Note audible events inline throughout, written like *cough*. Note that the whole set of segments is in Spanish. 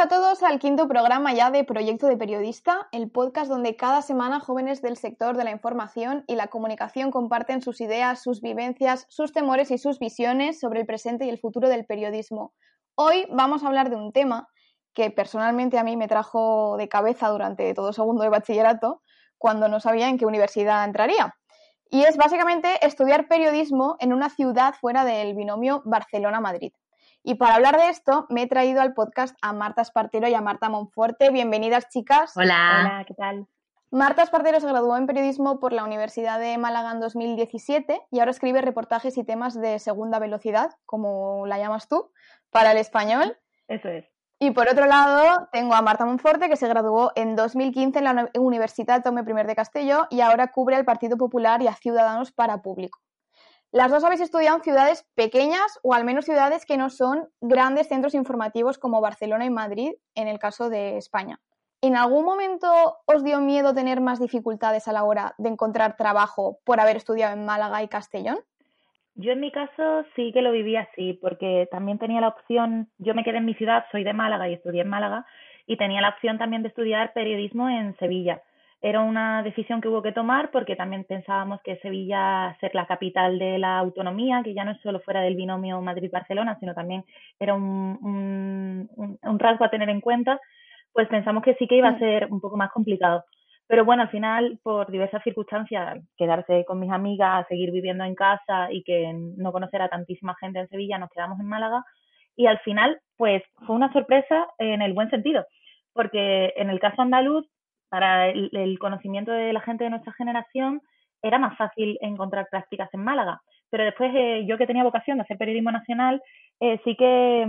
a todos al quinto programa ya de Proyecto de Periodista, el podcast donde cada semana jóvenes del sector de la información y la comunicación comparten sus ideas, sus vivencias, sus temores y sus visiones sobre el presente y el futuro del periodismo. Hoy vamos a hablar de un tema que personalmente a mí me trajo de cabeza durante todo segundo de bachillerato, cuando no sabía en qué universidad entraría. Y es básicamente estudiar periodismo en una ciudad fuera del binomio Barcelona-Madrid. Y para hablar de esto, me he traído al podcast a Marta Espartero y a Marta Monforte. Bienvenidas, chicas. Hola. Hola, ¿qué tal? Marta Espartero se graduó en periodismo por la Universidad de Málaga en 2017 y ahora escribe reportajes y temas de segunda velocidad, como la llamas tú, para el español. Eso es. Y por otro lado, tengo a Marta Monforte, que se graduó en 2015 en la Universidad Tome I de Castelló y ahora cubre al Partido Popular y a Ciudadanos para Público. Las dos habéis estudiado en ciudades pequeñas o al menos ciudades que no son grandes centros informativos como Barcelona y Madrid, en el caso de España. ¿En algún momento os dio miedo tener más dificultades a la hora de encontrar trabajo por haber estudiado en Málaga y Castellón? Yo en mi caso sí que lo viví así, porque también tenía la opción, yo me quedé en mi ciudad, soy de Málaga y estudié en Málaga, y tenía la opción también de estudiar periodismo en Sevilla era una decisión que hubo que tomar porque también pensábamos que Sevilla ser la capital de la autonomía, que ya no es solo fuera del binomio Madrid-Barcelona, sino también era un, un, un, rasgo a tener en cuenta, pues pensamos que sí que iba a mm. ser un poco más complicado. Pero bueno, al final, por diversas circunstancias, quedarse con mis amigas, seguir viviendo en casa y que no conocer a tantísima gente en Sevilla, nos quedamos en Málaga. Y al final, pues fue una sorpresa en el buen sentido, porque en el caso andaluz para el, conocimiento de la gente de nuestra generación era más fácil encontrar prácticas en Málaga. Pero después eh, yo que tenía vocación de hacer periodismo nacional, eh, sí que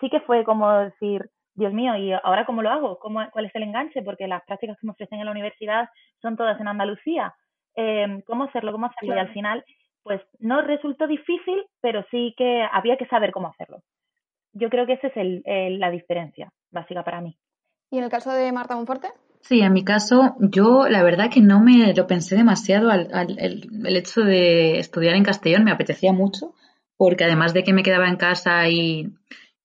sí que fue como decir, Dios mío, ¿y ahora cómo lo hago? ¿Cómo, ¿Cuál es el enganche? Porque las prácticas que me ofrecen en la universidad son todas en Andalucía. Em, ¿Cómo hacerlo? ¿Cómo hacerlo? Y al final, pues no resultó difícil, pero sí que había que saber cómo hacerlo. Yo creo que esa es el, la diferencia básica para mí. ¿Y en el caso de Marta Monforte? Sí, en mi caso, yo la verdad que no me lo pensé demasiado al, el, hecho de estudiar en Castellón, me apetecía mucho, porque además de que me quedaba en casa y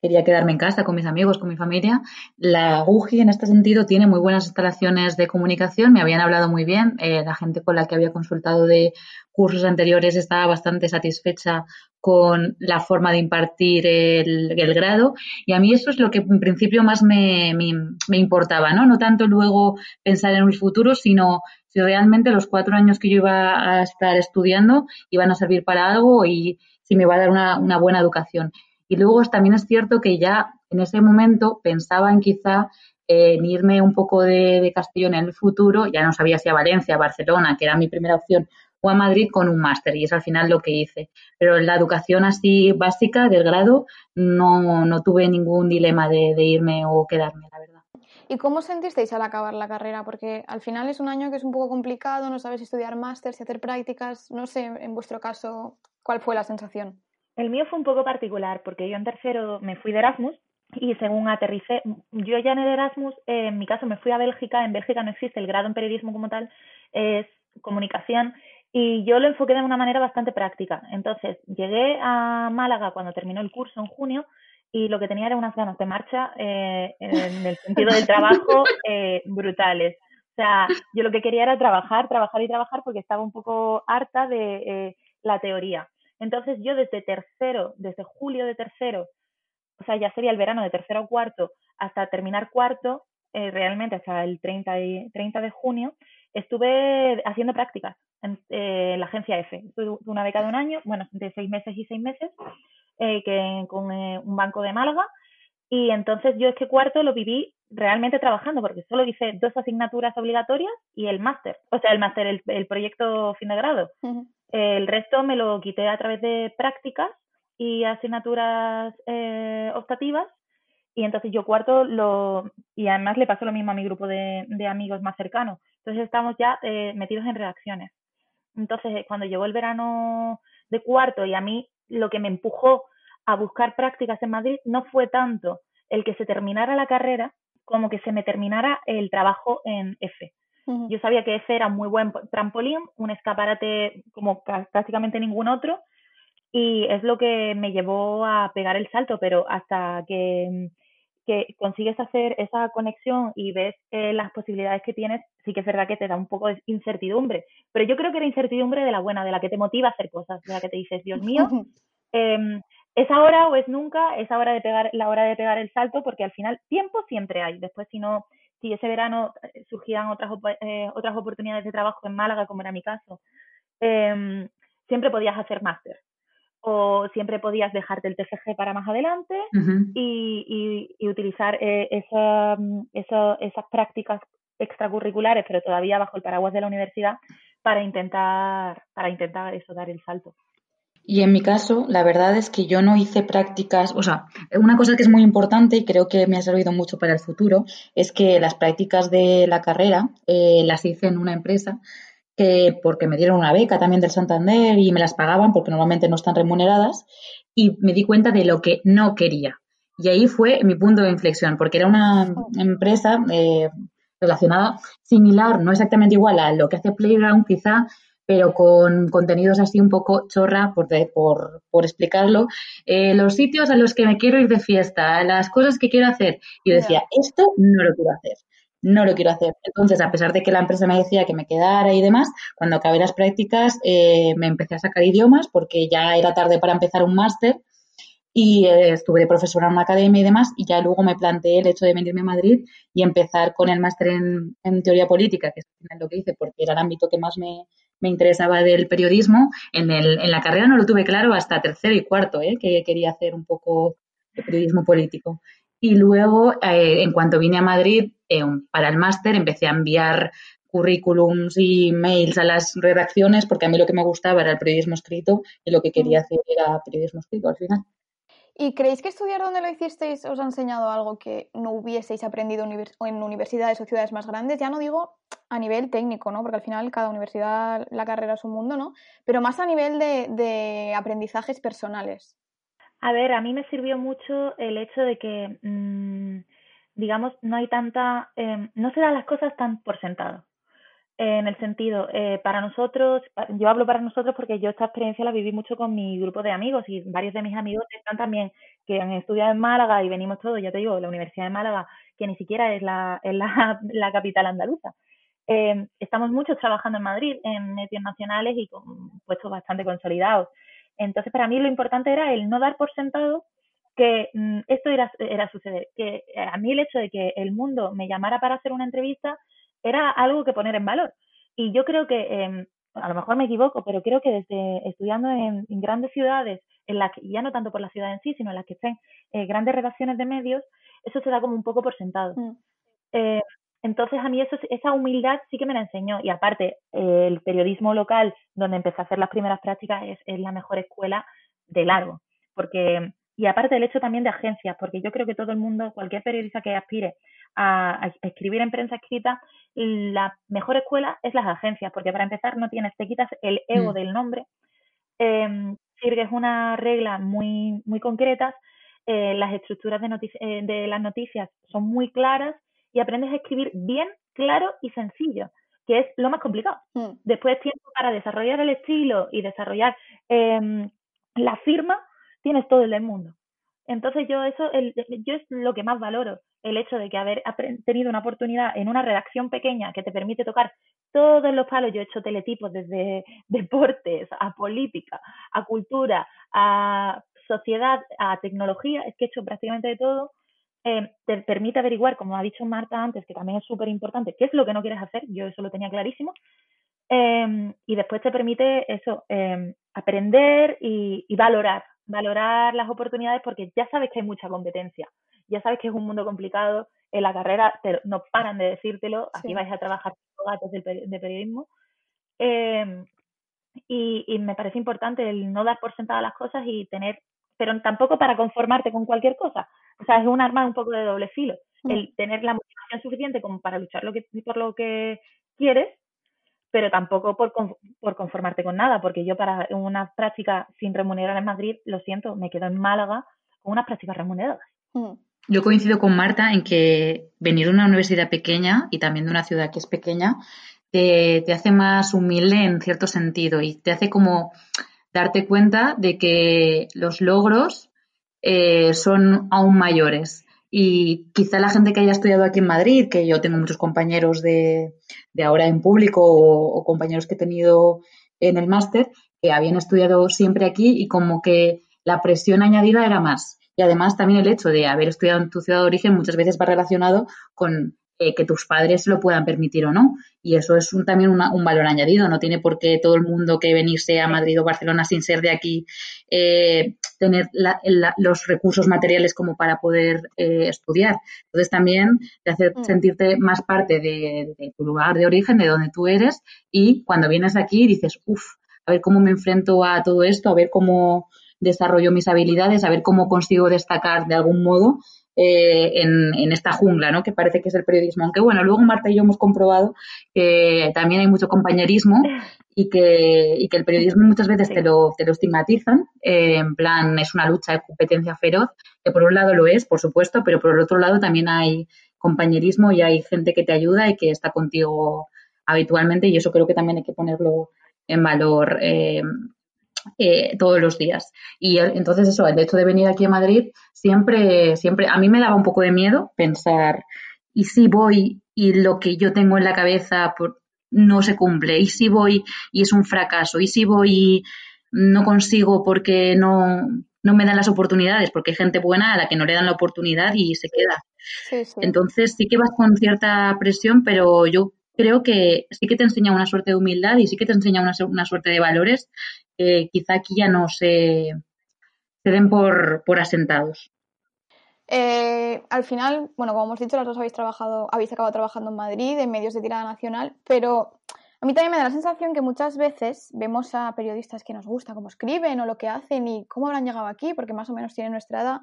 quería quedarme en casa con mis amigos, con mi familia, la UGI en este sentido tiene muy buenas instalaciones de comunicación, me habían hablado muy bien, eh, la gente con la que había consultado de cursos anteriores estaba bastante satisfecha con la forma de impartir el, grado y a mí eso es lo que en principio más me, me, importaba, ¿no? No tanto luego pensar en un futuro, sino si realmente los cuatro años que yo iba a estar estudiando iban a servir para algo y si me va a dar una, una buena educación. Y luego también es cierto que ya en ese momento pensaba en quizá en irme un poco de, de Castellón en el futuro, ya no sabía si a Valencia, a Barcelona, que era mi primera opción, o a Madrid con un máster y es al final lo que hice. Pero en la educación así básica del grado no, no tuve ningún dilema de, irme o quedarme, la verdad. ¿Y cómo sentisteis al acabar la carrera? Porque al final es un año que es un poco complicado, no sabes estudiar máster, si hacer prácticas, no sé, en vuestro caso, ¿cuál fue la sensación? El mío fue un poco particular porque yo en tercero me fui de Erasmus y según aterricé, yo ya en el Erasmus, en mi caso me fui a Bélgica, en Bélgica no existe el grado en periodismo como tal, es comunicación y yo lo enfoqué de una manera bastante práctica. Entonces, llegué a Málaga cuando terminó el curso en junio y lo que tenía era unas ganas de marcha eh, en el sentido del trabajo *laughs* eh, brutales. O sea, yo lo que quería era trabajar, trabajar y trabajar porque estaba un poco harta de eh, la teoría. Entonces, yo desde tercero, desde julio de tercero, o sea, ya sería el verano de tercero o cuarto, hasta terminar cuarto, realmente hasta el 30, 30 de junio, estuve haciendo prácticas en eh, la agencia F. Tuve una beca de un año, bueno, de seis meses y seis meses, eh, que con eh, un banco de Málaga. Y entonces yo es que cuarto lo viví realmente trabajando, porque solo hice dos asignaturas obligatorias y el máster, o sea, el máster, el, proyecto fin de grado. El resto me lo quité a través de prácticas y asignaturas eh, optativas. Y entonces yo cuarto lo... Y además le pasó lo mismo a mi grupo de, amigos más cercanos. Entonces estamos ya eh, metidos en redacciones. Entonces cuando llegó el verano de cuarto y a mí lo que me empujó a buscar prácticas en Madrid no fue tanto el que se terminara la carrera como que se me terminara el trabajo en F. Yo sabía que F era un muy buen trampolín, un escaparate como prácticamente ningún otro, y es lo que me llevó a pegar el salto, pero hasta que, que consigues hacer esa conexión y ves eh, las posibilidades que tienes, sí que es verdad que te da un poco de incertidumbre, pero yo creo que era incertidumbre de la buena, de la que te motiva a hacer cosas, de la que te dices, Dios mío, *laughs* eh, es ahora o es nunca, es hora de pegar, la hora de pegar el salto, porque al final tiempo siempre hay. Después, si no, si ese verano eh, surgían otras, eh, otras oportunidades de trabajo en Málaga, como era mi caso, em, siempre podías hacer máster. O siempre podías dejarte el TFG para más adelante y, y, utilizar eh, esa, esas prácticas extracurriculares, pero todavía bajo el paraguas de la universidad, para intentar, para intentar eso, dar el salto. Y en mi caso, la verdad es que yo no hice prácticas, o sea, una cosa que es muy importante y creo que me ha servido mucho para el futuro es que las prácticas de la carrera eh, las hice en una empresa que porque me dieron una beca también del Santander y me las pagaban porque normalmente no están remuneradas y me di cuenta de lo que no quería. Y ahí fue mi punto de inflexión, porque era una empresa eh, relacionada, similar, no exactamente igual a lo que hace Playground quizá, pero con contenidos así un poco chorra, por, por, explicarlo. Eh, los sitios a los que me quiero ir de fiesta, las cosas que quiero hacer. Y decía, esto no lo quiero hacer, no lo quiero hacer. Entonces, a pesar de que la empresa me decía que me quedara y demás, cuando acabé las prácticas eh, me empecé a sacar idiomas porque ya era tarde para empezar un máster y eh, estuve de profesora en una academia y demás, y ya luego me planteé el hecho de venirme a Madrid y empezar con el máster en, en teoría política, que es lo que hice porque era el ámbito que más me, me interesaba del periodismo. En, el, en la carrera no lo tuve claro hasta tercero y cuarto, ¿eh? que quería hacer un poco de periodismo político. Y luego, eh, en cuanto vine a Madrid eh, para el máster, empecé a enviar currículums y mails a las redacciones porque a mí lo que me gustaba era el periodismo escrito y lo que quería mm. hacer era periodismo escrito al final. ¿Y creéis que estudiar donde lo hicisteis os ha enseñado algo que no hubieseis aprendido en universidades o ciudades más grandes? Ya no digo a nivel técnico, ¿no? Porque al final cada universidad, la carrera es un mundo, ¿no? Pero más a nivel de, aprendizajes personales. A ver, a mí me sirvió mucho el hecho de que, mm, digamos, no hay tanta, eh, no se dan las cosas tan por sentado en el sentido, eh, para nosotros, yo hablo para nosotros porque yo esta experiencia la viví mucho con mi grupo de amigos y varios de mis amigos están también que han estudiado en Málaga y venimos todos, ya te digo, la Universidad de Málaga, que ni siquiera es la, es la, *laughs* la capital andaluza. Eh, estamos muchos trabajando en Madrid, en medios nacionales y con puestos bastante consolidados. Entonces, para mí lo importante era el no dar por sentado que mm, esto era, era suceder, que eh, a mí el hecho de que el mundo me llamara para hacer una entrevista era algo que poner en valor. Y yo creo que, eh, a lo mejor me equivoco, pero creo que desde estudiando en, grandes ciudades, en las que, ya no tanto por la ciudad en sí, sino en las que estén eh, grandes redacciones de medios, eso se da como un poco por sentado. Mm. Eh, entonces a mí eso, esa humildad sí que me la enseñó. Y aparte, el periodismo local, donde empecé a hacer las primeras prácticas, es, es la mejor escuela de largo. Porque y aparte el hecho también de agencias, porque yo creo que todo el mundo, cualquier periodista que aspire a, escribir en prensa escrita, la mejor escuela es las agencias, porque para empezar no tienes, te quitas el ego mm. del nombre, eh, sigues una regla muy, muy concretas, eh, las estructuras de, eh, de las noticias son muy claras y aprendes a escribir bien, claro y sencillo, que es lo más complicado. Mm. Después tiempo para desarrollar el estilo y desarrollar em, la firma, tienes todo el del mundo. Entonces yo eso, el, yo es lo que más valoro, el hecho de que haber tenido una oportunidad en una redacción pequeña que te permite tocar todos los palos. Yo he hecho teletipos desde *laughs* deportes, a política, a cultura, a sociedad, a tecnología, es que he hecho prácticamente de todo. Eh, te permite averiguar, como ha dicho Marta antes, que también es súper importante, qué es lo que no quieres hacer, yo eso lo tenía clarísimo, em, y después te permite eso, em, aprender y, valorar valorar las oportunidades porque ya sabes que hay mucha competencia, ya sabes que es un mundo complicado, en la carrera no paran de decírtelo, aquí vais a trabajar con gatos de, periodismo. Eh, y, me parece importante el no dar por sentada las cosas y tener, pero tampoco para conformarte con cualquier cosa. O sea, es un arma un poco de doble filo. Mm. El tener la motivación suficiente como para luchar lo que, por lo que quieres, pero tampoco por, por conformarte con nada, porque yo para una práctica sin remunerar en Madrid, lo siento, me quedo en Málaga con unas prácticas remuneradas. Mm. Yo coincido con Marta en que venir de una universidad pequeña y también de una ciudad que es pequeña te, hace más humilde en cierto sentido y te hace como darte cuenta de que los logros eh, son aún mayores. Y quizá la gente que haya estudiado aquí en Madrid, que yo tengo muchos compañeros de, de ahora en público o, compañeros que he tenido en el máster, que habían estudiado siempre aquí y como que la presión añadida era más. Y además también el hecho de haber estudiado en tu ciudad de origen muchas veces va relacionado con eh, que tus padres lo puedan permitir o no. Y eso es un, también un valor añadido. No tiene por qué todo el mundo que venirse a Madrid o Barcelona sin ser de aquí eh, tener los recursos materiales como para poder eh, estudiar. Entonces también te hace mm. sentirte más parte de, de, tu lugar de origen, de donde tú eres. Y cuando vienes aquí dices, uff, a ver cómo me enfrento a todo esto, a ver cómo desarrollo mis habilidades, a ver cómo consigo destacar de algún modo eh, en, esta jungla, ¿no? Que parece que es el periodismo. Aunque bueno, luego Marta y yo hemos comprobado que también hay mucho compañerismo y que, y que el periodismo muchas veces te lo, te lo estigmatizan. Eh, en plan, es una lucha de competencia feroz, que por un lado lo es, por supuesto, pero por el otro lado también hay compañerismo y hay gente que te ayuda y que está contigo habitualmente y eso creo que también hay que ponerlo en valor eh, eh, todos los días. Y entonces eso, el hecho de venir aquí a Madrid, siempre, siempre, a mí me daba un poco de miedo pensar, ¿y si voy y lo que yo tengo en la cabeza no se cumple? ¿Y si voy y es un fracaso? ¿Y si voy y no consigo porque no, no me dan las oportunidades? Porque hay gente buena a la que no le dan la oportunidad y se queda. Entonces sí que vas con cierta presión, pero yo creo que sí que te enseña una suerte de humildad y sí que te enseña una, una suerte de valores que quizá aquí ya no se, se den por, por asentados. Eh, al final, bueno, como hemos dicho, las dos habéis trabajado, habéis acabado trabajando en Madrid, en medios de tirada nacional, pero a mí también me da la sensación que muchas veces vemos a periodistas que nos gusta cómo escriben o lo que hacen y cómo habrán llegado aquí, porque más o menos tienen nuestra edad.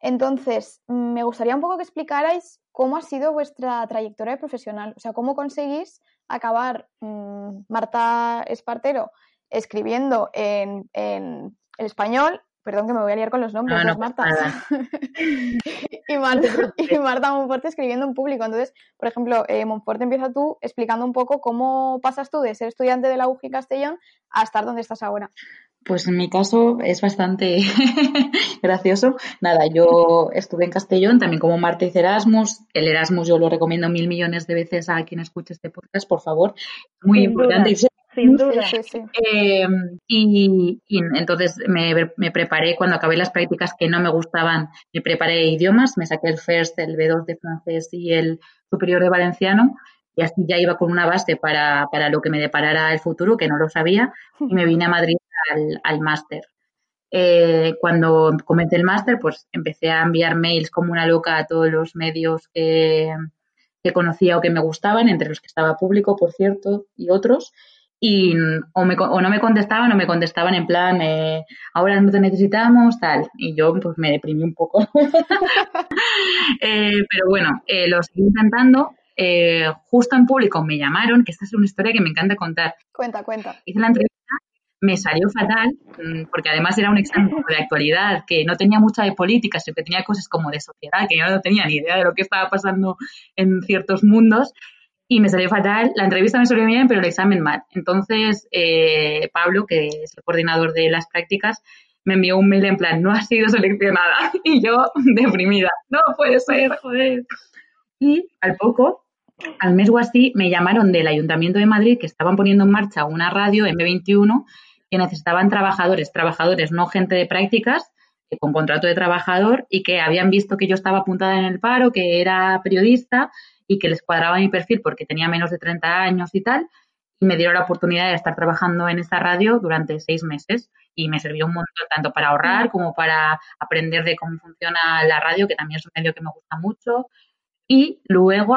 Entonces, me gustaría un poco que explicarais cómo ha sido vuestra trayectoria profesional, o sea, cómo conseguís acabar mm, Marta Espartero escribiendo en, en el español, perdón que me voy a liar con los nombres, no, Marta. *laughs* y, Marta y Marta Monforte escribiendo en público. Entonces, por ejemplo, eh, Monforte empieza tú explicando un poco cómo pasas tú de ser estudiante de la UGI Castellón a estar donde estás ahora. Pues en mi caso es bastante *laughs* gracioso. Nada, yo estuve en Castellón, también como hice Erasmus. El Erasmus yo lo recomiendo mil millones de veces a quien escuche este podcast, por favor. Muy importante sin duda. Eh, y, entonces me, preparé, cuando acabé las prácticas que no me gustaban, me preparé idiomas, me saqué el FIRST, el B2 de francés y el superior de valenciano, y así ya iba con una base para, lo que me deparara el futuro, que no lo sabía, y me vine a Madrid al, máster. Eh, cuando comencé el máster, pues empecé a enviar mails como una loca a todos los medios que, que conocía o que me gustaban, entre los que estaba público, por cierto, y otros y o, me, o no me contestaban o me contestaban en plan, eh, ahora no te necesitamos, tal. Y yo pues me deprimí un poco. *laughs* eh, pero bueno, eh, lo seguí intentando. Justo en público me llamaron, que esta es una historia que me encanta contar. Cuenta, cuenta. Hice la entrevista, me salió fatal, mm, porque además era un examen de actualidad, que no tenía mucha de política, sino que tenía cosas como de sociedad, que yo no tenía ni idea de lo que estaba pasando en ciertos mundos y me salió fatal. La entrevista me salió bien, pero el examen mal. Entonces, eh, Pablo, que es el coordinador de las prácticas, me envió un mail en plan, no ha sido seleccionada. *laughs* Y yo, deprimida, no puede ser, joder. Y al poco, al mes o así, me llamaron del Ayuntamiento de Madrid que estaban poniendo en marcha una radio M21 que necesitaban trabajadores, trabajadores, no gente de prácticas, con contrato de trabajador y que habían visto que yo estaba apuntada en el paro, que era periodista y que les cuadraba mi perfil porque tenía menos de 30 años y tal, y me dieron la oportunidad de estar trabajando en esa radio durante seis meses. y me sirvió un montón tanto para ahorrar como para aprender de cómo funciona la radio, que también es un medio que me gusta mucho. Y luego,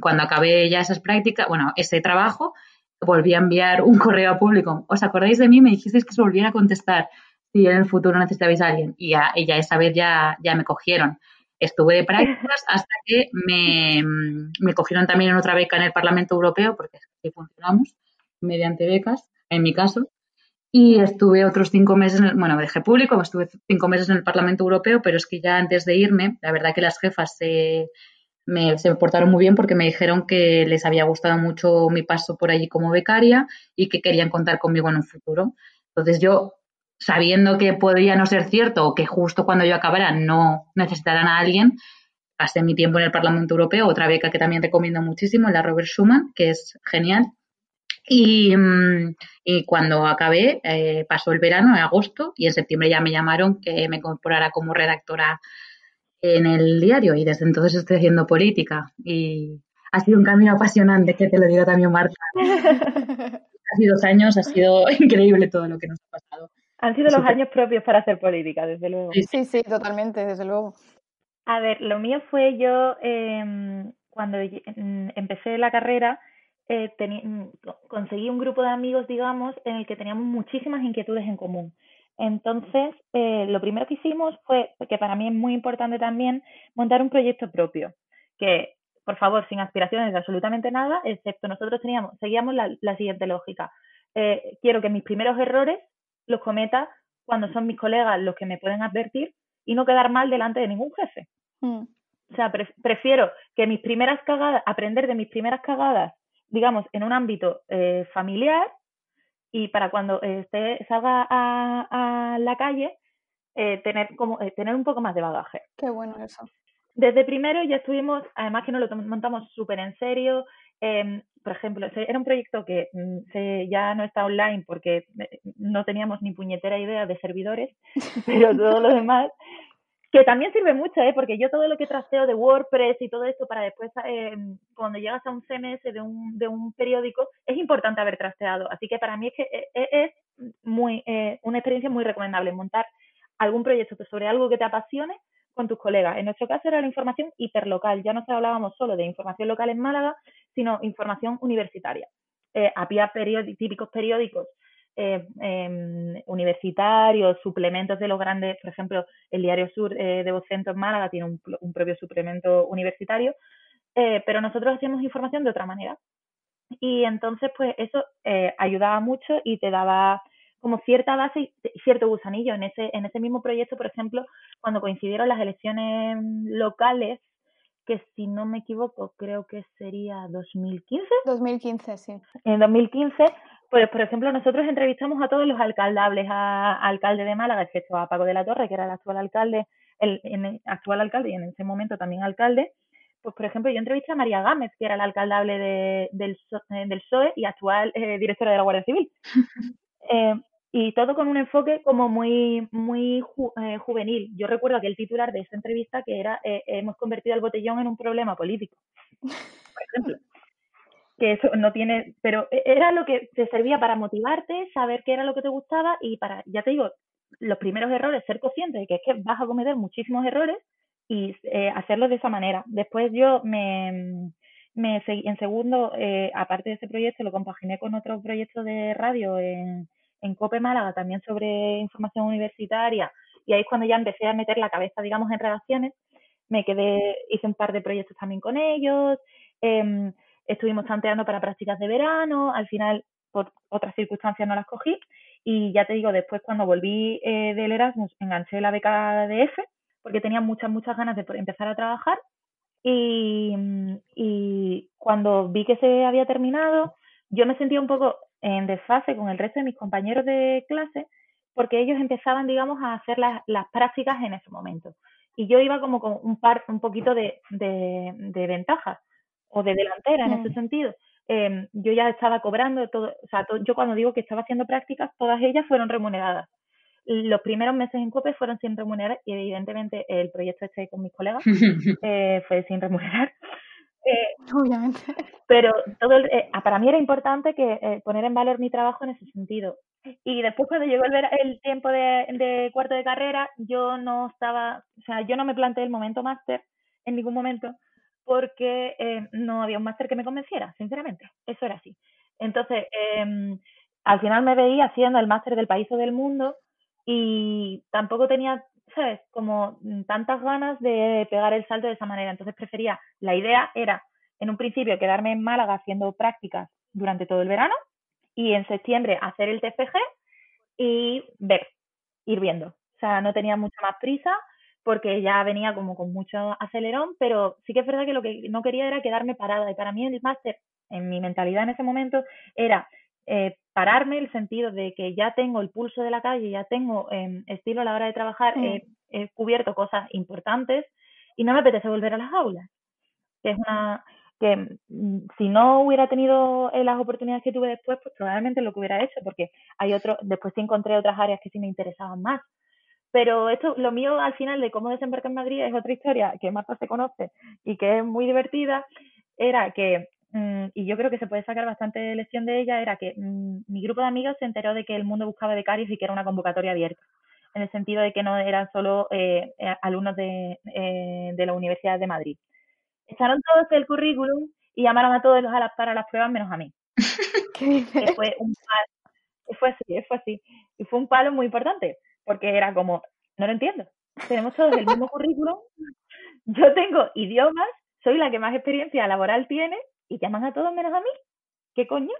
cuando acabé ya esas prácticas, bueno, ese trabajo, volví a enviar un correo público. ¿Os acordáis de mí? Me dijisteis que os volviera a contestar si en el futuro necesitabais a alguien. Y ya, esa vez ya, ya me cogieron. Estuve de prácticas *laughs* hasta que me, me, cogieron también en otra beca en el Parlamento Europeo, porque así funcionamos, mediante becas, en mi caso. Y estuve otros cinco meses, en bueno, dejé público, estuve cinco meses en el Parlamento Europeo, pero es que ya antes de irme, la verdad que las jefas se, me, se portaron muy bien porque me dijeron que les había gustado mucho mi paso por allí como becaria y que querían contar conmigo en un futuro. Entonces yo, sabiendo que podía no ser cierto o que justo cuando yo acabara no necesitaran a alguien, pasé mi tiempo en el Parlamento Europeo, otra beca que también recomiendo muchísimo, la Robert Schuman, que es genial, Mm, y, cuando acabé, eh, pasó el verano, en agosto, y en septiembre ya me llamaron que me incorporara como redactora en el diario y desde entonces estoy haciendo política y ha sido un camino apasionante, que te lo digo también Marta. *laughs* Hace dos años ha sido *laughs* increíble todo lo que nos ha pasado. Han sido los años propios para hacer política, desde luego. Sí, sí, totalmente, desde luego. A ver, lo mío fue yo em, cuando empecé la carrera, eh, mm, conseguí un grupo de amigos, digamos, en el que teníamos muchísimas inquietudes en común. Entonces, eh, lo primero que hicimos fue, que para mí es muy importante también, montar un proyecto propio, que, por favor, sin aspiraciones de absolutamente nada, excepto nosotros teníamos, seguíamos la, siguiente lógica. Eh, quiero que mis primeros errores los cometa cuando son mis colegas los que me pueden advertir y no quedar mal delante de ningún jefe. Mm. O sea, prefiero que mis primeras cagadas, aprender de mis primeras cagadas digamos, en un ámbito eh, familiar y para cuando esté, salga a, la calle, eh, tener, como, eh, tener un poco más de bagaje. Qué bueno eso. Desde primero ya estuvimos, además que nos lo montamos súper en serio. Em, por ejemplo, era un proyecto que mm, se, ya no está online porque no teníamos ni puñetera idea de servidores, *laughs* pero todo lo demás que también sirve mucho, ¿eh? porque yo todo lo que trasteo de WordPress y todo esto para después, eh, cuando llegas a un CMS de un, de un periódico, es importante haber trasteado. Así que para mí es que eh, eh, es muy una experiencia muy recomendable montar algún proyecto sobre algo que te apasione con tus colegas. En nuestro caso era la información hiperlocal. Ya no hablábamos solo de información local en Málaga, sino información universitaria. había típicos periódicos eh, em, universitarios, suplementos de los grandes, por ejemplo, el Diario Sur eh, de Vocento en Málaga tiene un, propio suplemento universitario, eh, pero nosotros hacíamos información de otra manera. Y entonces, pues eso ayudaba mucho y te daba como cierta base y cierto gusanillo. En ese, en ese mismo proyecto, por ejemplo, cuando coincidieron las elecciones locales, que si no me equivoco, creo que sería 2015. 2015, sí. En 2015 pues, por ejemplo, nosotros entrevistamos a todos los alcaldables, a, alcalde de Málaga, excepto a Paco de la Torre, que era el actual alcalde, el, actual alcalde y en ese momento también alcalde. Pues, por ejemplo, yo entrevisté a María Gámez, que era la alcaldable de, del, eh, del PSOE y actual eh, directora de la Guardia Civil. *laughs* Eh, y todo con un enfoque como muy muy juvenil. Yo recuerdo que el titular de esa entrevista que era hemos convertido el botellón en un problema político, por ejemplo que eso no tiene, pero e, era lo que te servía para motivarte, saber qué era lo que te gustaba y para, ya te digo, los primeros errores, ser consciente de que es que vas a cometer muchísimos errores y eh, hacerlo de esa manera. Después yo me, me en segundo, eh, aparte de ese proyecto, lo compaginé con otro proyecto de radio en, en COPE Málaga, también sobre información universitaria, y ahí es cuando ya empecé a meter la cabeza, digamos, en redacciones. Me quedé, hice un par de proyectos también con ellos. Eh, estuvimos tanteando para prácticas de verano, al final por otras circunstancias no las cogí. Y ya te digo, después cuando volví eh, del Erasmus enganché la beca de F porque tenía muchas, muchas ganas de empezar a trabajar. Y, y cuando vi que se había terminado, yo me sentía un poco en desfase con el resto de mis compañeros de clase porque ellos empezaban, digamos, a hacer las, las prácticas en ese momento. Y yo iba como con un par, un poquito de, de, de ventajas o de delantera en ese sentido. Em, yo ya estaba cobrando todo, o sea, yo cuando digo que estaba haciendo prácticas, todas ellas fueron remuneradas. Los primeros meses en COPE fueron sin remunerar y evidentemente el proyecto este con mis colegas *laughs* eh, fue sin remunerar. *laughs* Eh, Obviamente. Pero todo eh, para mí era importante que eh, poner en valor mi trabajo en ese sentido. Y después cuando llegó el, el tiempo de, de, cuarto de carrera, yo no estaba, o sea, yo no me planteé el momento máster en ningún momento porque eh, no había un máster que me convenciera, sinceramente. Eso era así. Entonces, eh, al final me veía haciendo el máster del país o del mundo y tampoco tenía, ¿sabes? Como tantas ganas de pegar el salto de esa manera. Entonces prefería, la idea era en un principio quedarme en Málaga haciendo prácticas durante todo el verano y en septiembre hacer el TFG y ver, ir viendo. O sea, no tenía mucha más prisa porque ya venía como con mucho acelerón, pero sí que es verdad que lo que no quería era quedarme parada y para mí el máster, en mi mentalidad en ese momento, era eh, pararme el sentido de que ya tengo el pulso de la calle, ya tengo eh, estilo a la hora de trabajar, he cubierto cosas importantes y no me apetece volver a las aulas. Que es una, que mm, si no hubiera tenido eh, las oportunidades que tuve después, pues probablemente lo que hubiera hecho, porque hay otro, después sí encontré otras áreas que sí me interesaban más. Pero esto, lo mío al final de cómo desembarcar en Madrid es otra historia que Marta se conoce y que es muy divertida, era que, mm, y yo creo que se puede sacar bastante lección de ella, era que mm, mi grupo de amigos se enteró de que el mundo buscaba becarios y que era una convocatoria abierta, en el sentido de que no eran solo eh, eh alumnos de, eh, de la Universidad de Madrid. Echaron todos el currículum y llamaron a todos los a las, para las pruebas menos a mí. *laughs* fue un palo, fue así, fue así. Y fue un palo muy importante, porque era como, no lo entiendo. Tenemos todos el mismo currículum, yo tengo idiomas, soy la que más experiencia laboral tiene y llaman a todos menos a mí. ¿Qué coño?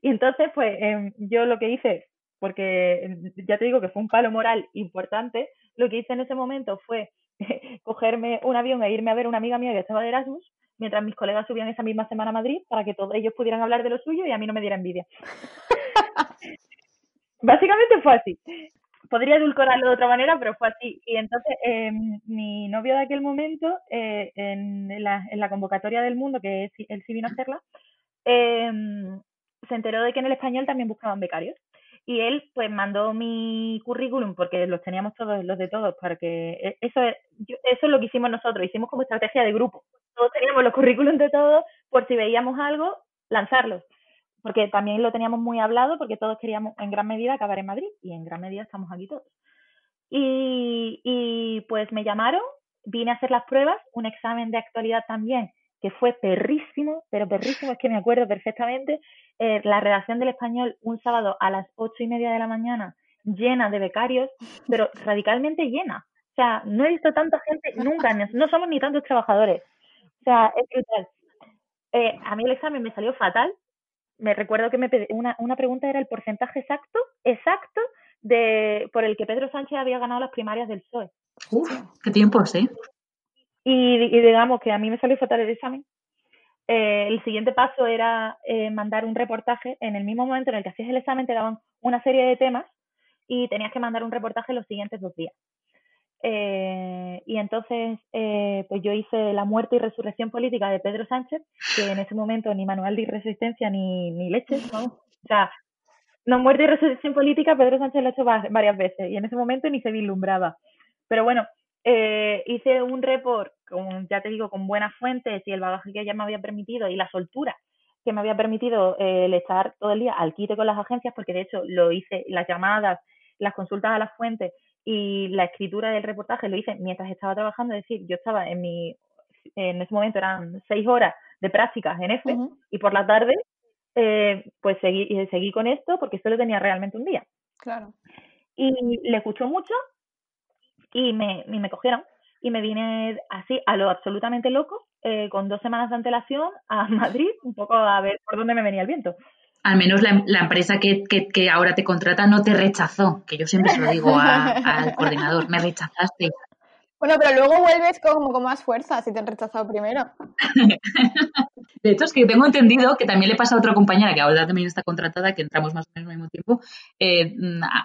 Y entonces, pues em, yo lo que hice, porque em, ya te digo que fue un palo moral importante, lo que hice en ese momento fue *laughs* cogerme un avión e irme a ver una amiga mía que estaba de Erasmus, mientras mis colegas subían esa misma semana a Madrid para que todos ellos pudieran hablar de lo suyo y a mí no me diera envidia. *laughs* Básicamente fue así. Podría edulcorarlo de otra manera, pero fue así. Y entonces em, mi novio de aquel momento, eh, en, la, en, la, convocatoria del mundo, que él sí vino a hacerla, em, se enteró de que en el español también buscaban becarios. Y él pues mandó mi currículum porque los teníamos todos los de todos para que e, eso es, eso es lo que hicimos nosotros. Hicimos como estrategia de grupo. Todos teníamos los currículums de todos por si veíamos algo lanzarlos porque también lo teníamos muy hablado porque todos queríamos en gran medida acabar en Madrid y en gran medida estamos aquí todos y, y pues me llamaron vine a hacer las pruebas un examen de actualidad también que fue perrísimo, pero perrísimo, es que me acuerdo perfectamente, eh, la redacción del español un sábado a las ocho y media de la mañana, llena de becarios, pero radicalmente llena. O sea, no he visto tanta gente nunca, no somos ni tantos trabajadores. O sea, es brutal. Eh, a mí el examen me salió fatal. Me recuerdo que me una, una pregunta era el porcentaje exacto, exacto, de por el que Pedro Sánchez había ganado las primarias del PSOE. Uf, qué tiempo, sí. Y, digamos que a mí me salió fatal el examen. Eh, el siguiente paso era eh, mandar un reportaje. En el mismo momento en el que hacías el examen te daban una serie de temas y tenías que mandar un reportaje los siguientes dos días. Eh, y entonces, pues yo hice La muerte y resurrección política de Pedro Sánchez, que en ese momento ni manual de resistencia ni, ni leches, *laughs* ¿no? O sea, no muerte y resurrección política, Pedro Sánchez lo ha hecho varias veces y en ese momento ni se vislumbraba. Pero bueno, eh, hice un report, con, ya te digo, con buenas fuentes y el bagaje que ya me había permitido y la soltura que me había permitido eh, el estar todo el día al quite con las agencias, porque de hecho lo hice, las llamadas, las consultas a las fuentes y la escritura del reportaje lo hice mientras estaba trabajando, es decir, yo estaba en mi, en ese momento eran seis horas de prácticas en F y por la tarde eh, pues seguí, seguí con esto porque solo tenía realmente un día. Claro. Y le escuchó mucho y me, y me cogieron y me vine así a lo absolutamente loco, eh, con dos semanas de antelación a *laughs* Madrid, un poco a ver por dónde me venía el viento. Al menos la, la empresa que, que, que, ahora te contrata no te rechazó, que yo siempre se lo digo al *laughs* coordinador, me rechazaste. Bueno, pero luego vuelves como con más fuerza si te han rechazado primero. De hecho, es que tengo entendido que también le pasa a otra compañera que ahora también está contratada, que entramos más o menos al mismo tiempo, eh,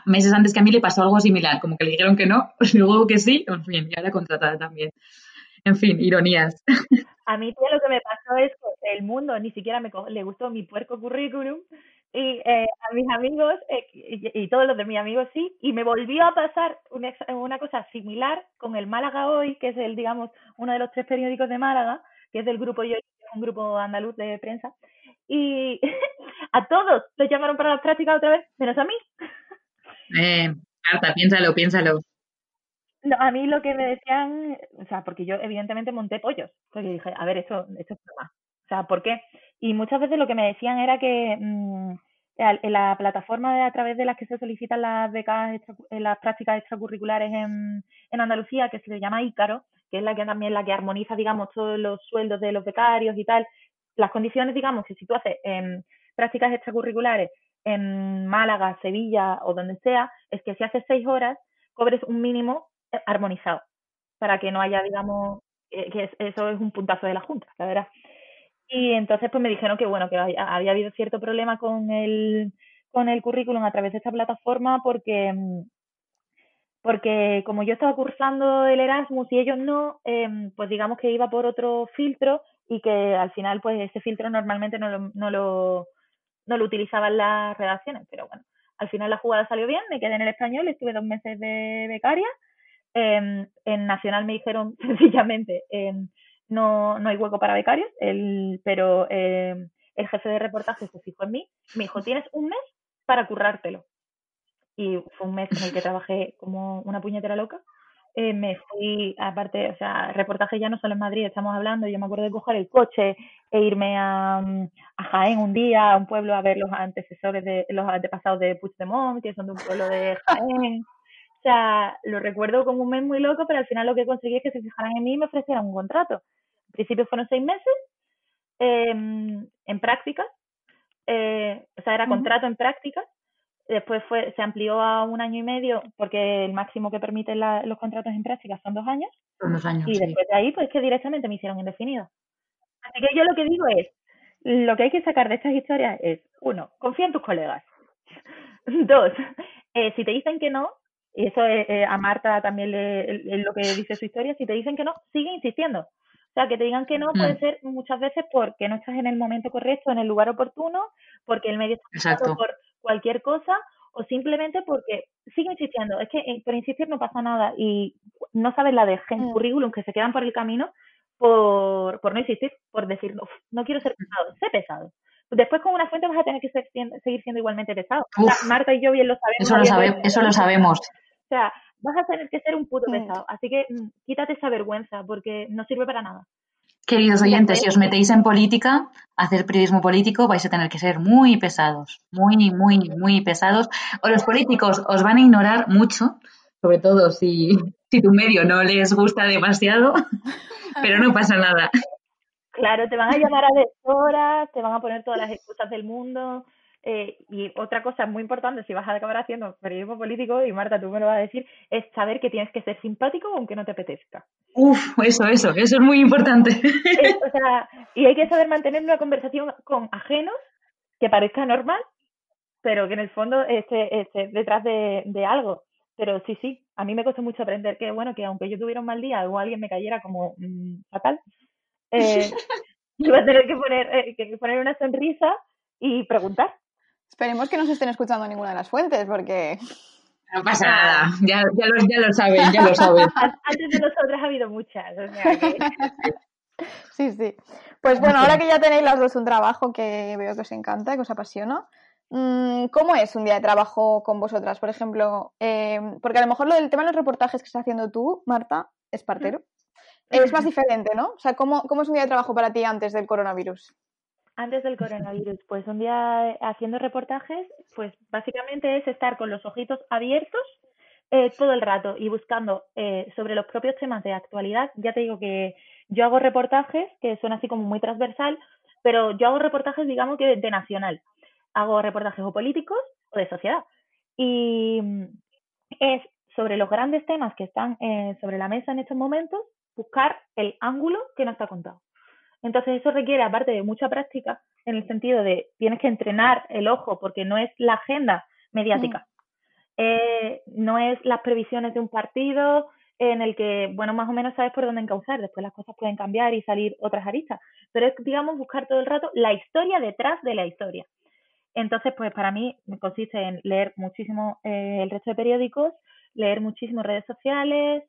meses antes que a mí le pasó algo similar, como que le dijeron que no, *laughs* luego que sí, en fin, y ahora contratada también. En fin, ironías. A mí tía, lo que me pasó es que el mundo ni siquiera me le gustó mi puerco currículum y eh, a mis amigos eh, y, todos los de mis amigos sí y me volvió a pasar una, una cosa similar con el Málaga hoy que es el digamos uno de los tres periódicos de Málaga que es del grupo Yo un grupo andaluz de prensa, y *laughs* a todos los llamaron para las prácticas otra vez, menos a mí. Eh, Marta, piénsalo, piénsalo. No, a mí lo que me decían, o sea, porque yo evidentemente monté pollos, porque dije, a ver, esto, esto es broma. O sea, ¿por qué? Y muchas veces lo que me decían era que mm, en la plataforma a través de las que se solicitan las becas, las prácticas extracurriculares en, en Andalucía, que se llama Ícaro, que es la que también la que armoniza, digamos, todos los sueldos de los becarios y tal, las condiciones, digamos, que si tú haces em, prácticas extracurriculares en Málaga, Sevilla o donde sea, es que si haces seis horas, cobres un mínimo eh, armonizado, para que no haya, digamos, eh, que eso es un puntazo de la Junta, la verdad. Y entonces pues me dijeron que bueno, que había, habido cierto problema con el, con el currículum a través de esta plataforma porque, mm, porque como yo estaba cursando el Erasmus y ellos no, em, pues digamos que iba por otro filtro y que al final pues ese filtro normalmente no lo, no lo, no lo utilizaban las redacciones, pero bueno, al final la jugada salió bien, me quedé en el español, estuve dos meses de becaria, em, en Nacional me dijeron *laughs* sencillamente, em, no, no hay hueco para becarios, el, pero eh, el jefe de reportaje se fijó en mí, me dijo, tienes un mes para currártelo. Y fue un mes en el que trabajé como una puñetera loca. Eh, me fui, aparte, o sea, reportaje ya no solo en Madrid, estamos hablando, yo me acuerdo de coger el coche e irme a, Jaén un día, a un pueblo a ver los antecesores de, los antepasados de Puigdemont, que son de un pueblo de Jaén. Sea, lo recuerdo como un mes muy loco, pero al final lo que conseguí es que se fijaran en mí y me ofrecieran un contrato principio fueron seis meses em, en práctica, eh, o sea, era contrato en práctica. Después fue, se amplió a un año y medio porque el máximo que permiten los contratos en práctica son dos años. dos años. Y después de ahí, pues que directamente me hicieron indefinido. Así que yo lo que digo es, lo que hay que sacar de estas historias es, uno, confía en tus colegas. *laughs* Dos, eh, si te dicen que no, y eso eh, a Marta también le, lo que dice su historia, si te dicen que no, sigue insistiendo. O sea, que te digan que no puede ser muchas veces porque no estás en el momento correcto, en el lugar oportuno, porque el medio está por cualquier cosa o simplemente porque sigue insistiendo. Es que eh, por insistir no pasa nada y no sabes la de mm. currículum que se quedan por el camino por, por no insistir, por decir, no, quiero ser pesado, sé pesado. Después con una fuente vas a tener que seguir siendo igualmente pesado. Marta y yo bien lo sabemos. Eso lo, sabe, eso lo sabemos. O sea, vas a tener que ser un puto pesado. Así que mm, quítate esa vergüenza porque no sirve para nada. Queridos oyentes, si os metéis en política, hacer periodismo político, vais a tener que ser muy pesados, muy, muy, muy pesados. O los políticos os van a ignorar mucho, sobre todo si, si tu medio no les gusta demasiado, *laughs* pero no pasa nada. Claro, te van a llamar a horas, te van a poner todas las excusas del mundo. Eh, y otra cosa muy importante, si vas a acabar haciendo periodismo político, y Marta, tú me lo vas a decir, es saber que tienes que ser simpático aunque no te apetezca. Uf, eso, eso, eso es muy importante. o sea, y hay que saber mantener una conversación con ajenos que parezca normal, pero que en el fondo esté, esté detrás de, de algo. Pero sí, sí, a mí me costó mucho aprender que, bueno, que aunque yo tuviera un mal día o alguien me cayera como mm, fatal, eh, *laughs* iba a tener que poner, eh, que poner una sonrisa y preguntar. Esperemos que no se estén escuchando ninguna de las fuentes, porque... No pasa nada, ya, ya, lo, ya lo saben, ya lo saben. *laughs* Antes de nosotras ha habido muchas. *laughs* Sí, sí. Pues bueno, ahora que ya tenéis las dos un trabajo que veo que os encanta, que os apasiona, mm, ¿cómo es un día de trabajo con vosotras? Por ejemplo, eh, porque a lo mejor lo del tema de los reportajes que estás haciendo tú, Marta, es partero, es más diferente, ¿no? O sea, ¿cómo, ¿cómo es un día de trabajo para ti antes del coronavirus? Antes del coronavirus, pues un día haciendo reportajes, pues básicamente es estar con los ojitos abiertos eh, todo el rato y buscando eh, sobre los propios temas de actualidad. Ya te digo que yo hago reportajes que son así como muy transversal, pero yo hago reportajes, digamos que de nacional. Hago reportajes o políticos o de sociedad. Y mm, es sobre los grandes temas que están eh, sobre la mesa en estos momentos, buscar el ángulo que no está contado. Entonces eso requiere, aparte de mucha práctica, en el sentido de tienes que entrenar el ojo porque no es la agenda mediática, mm. eh, no es las previsiones de un partido en el que, bueno, más o menos sabes por dónde encauzar, después las cosas pueden cambiar y salir otras aristas, pero es, digamos, buscar todo el rato la historia detrás de la historia. Entonces, pues para mí consiste en leer muchísimo eh, el resto de periódicos, leer muchísimo redes sociales,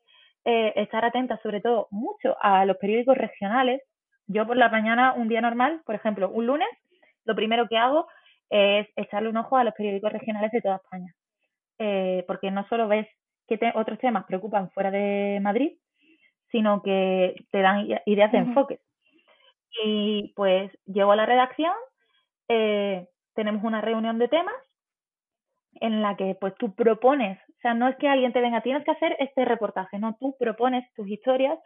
eh, estar atenta sobre todo mucho a los periódicos regionales, Yo por la mañana, un día normal, por ejemplo, un lunes, lo primero que hago es echarle un ojo a los periódicos regionales de toda España. Eh, porque no solo ves que otros temas preocupan fuera de Madrid, sino que te dan ideas de enfoque. Y pues llego a la redacción, eh, tenemos una reunión de temas en la que pues tú propones, o sea, no es que alguien te venga, tienes que hacer este reportaje, no, tú propones tus historias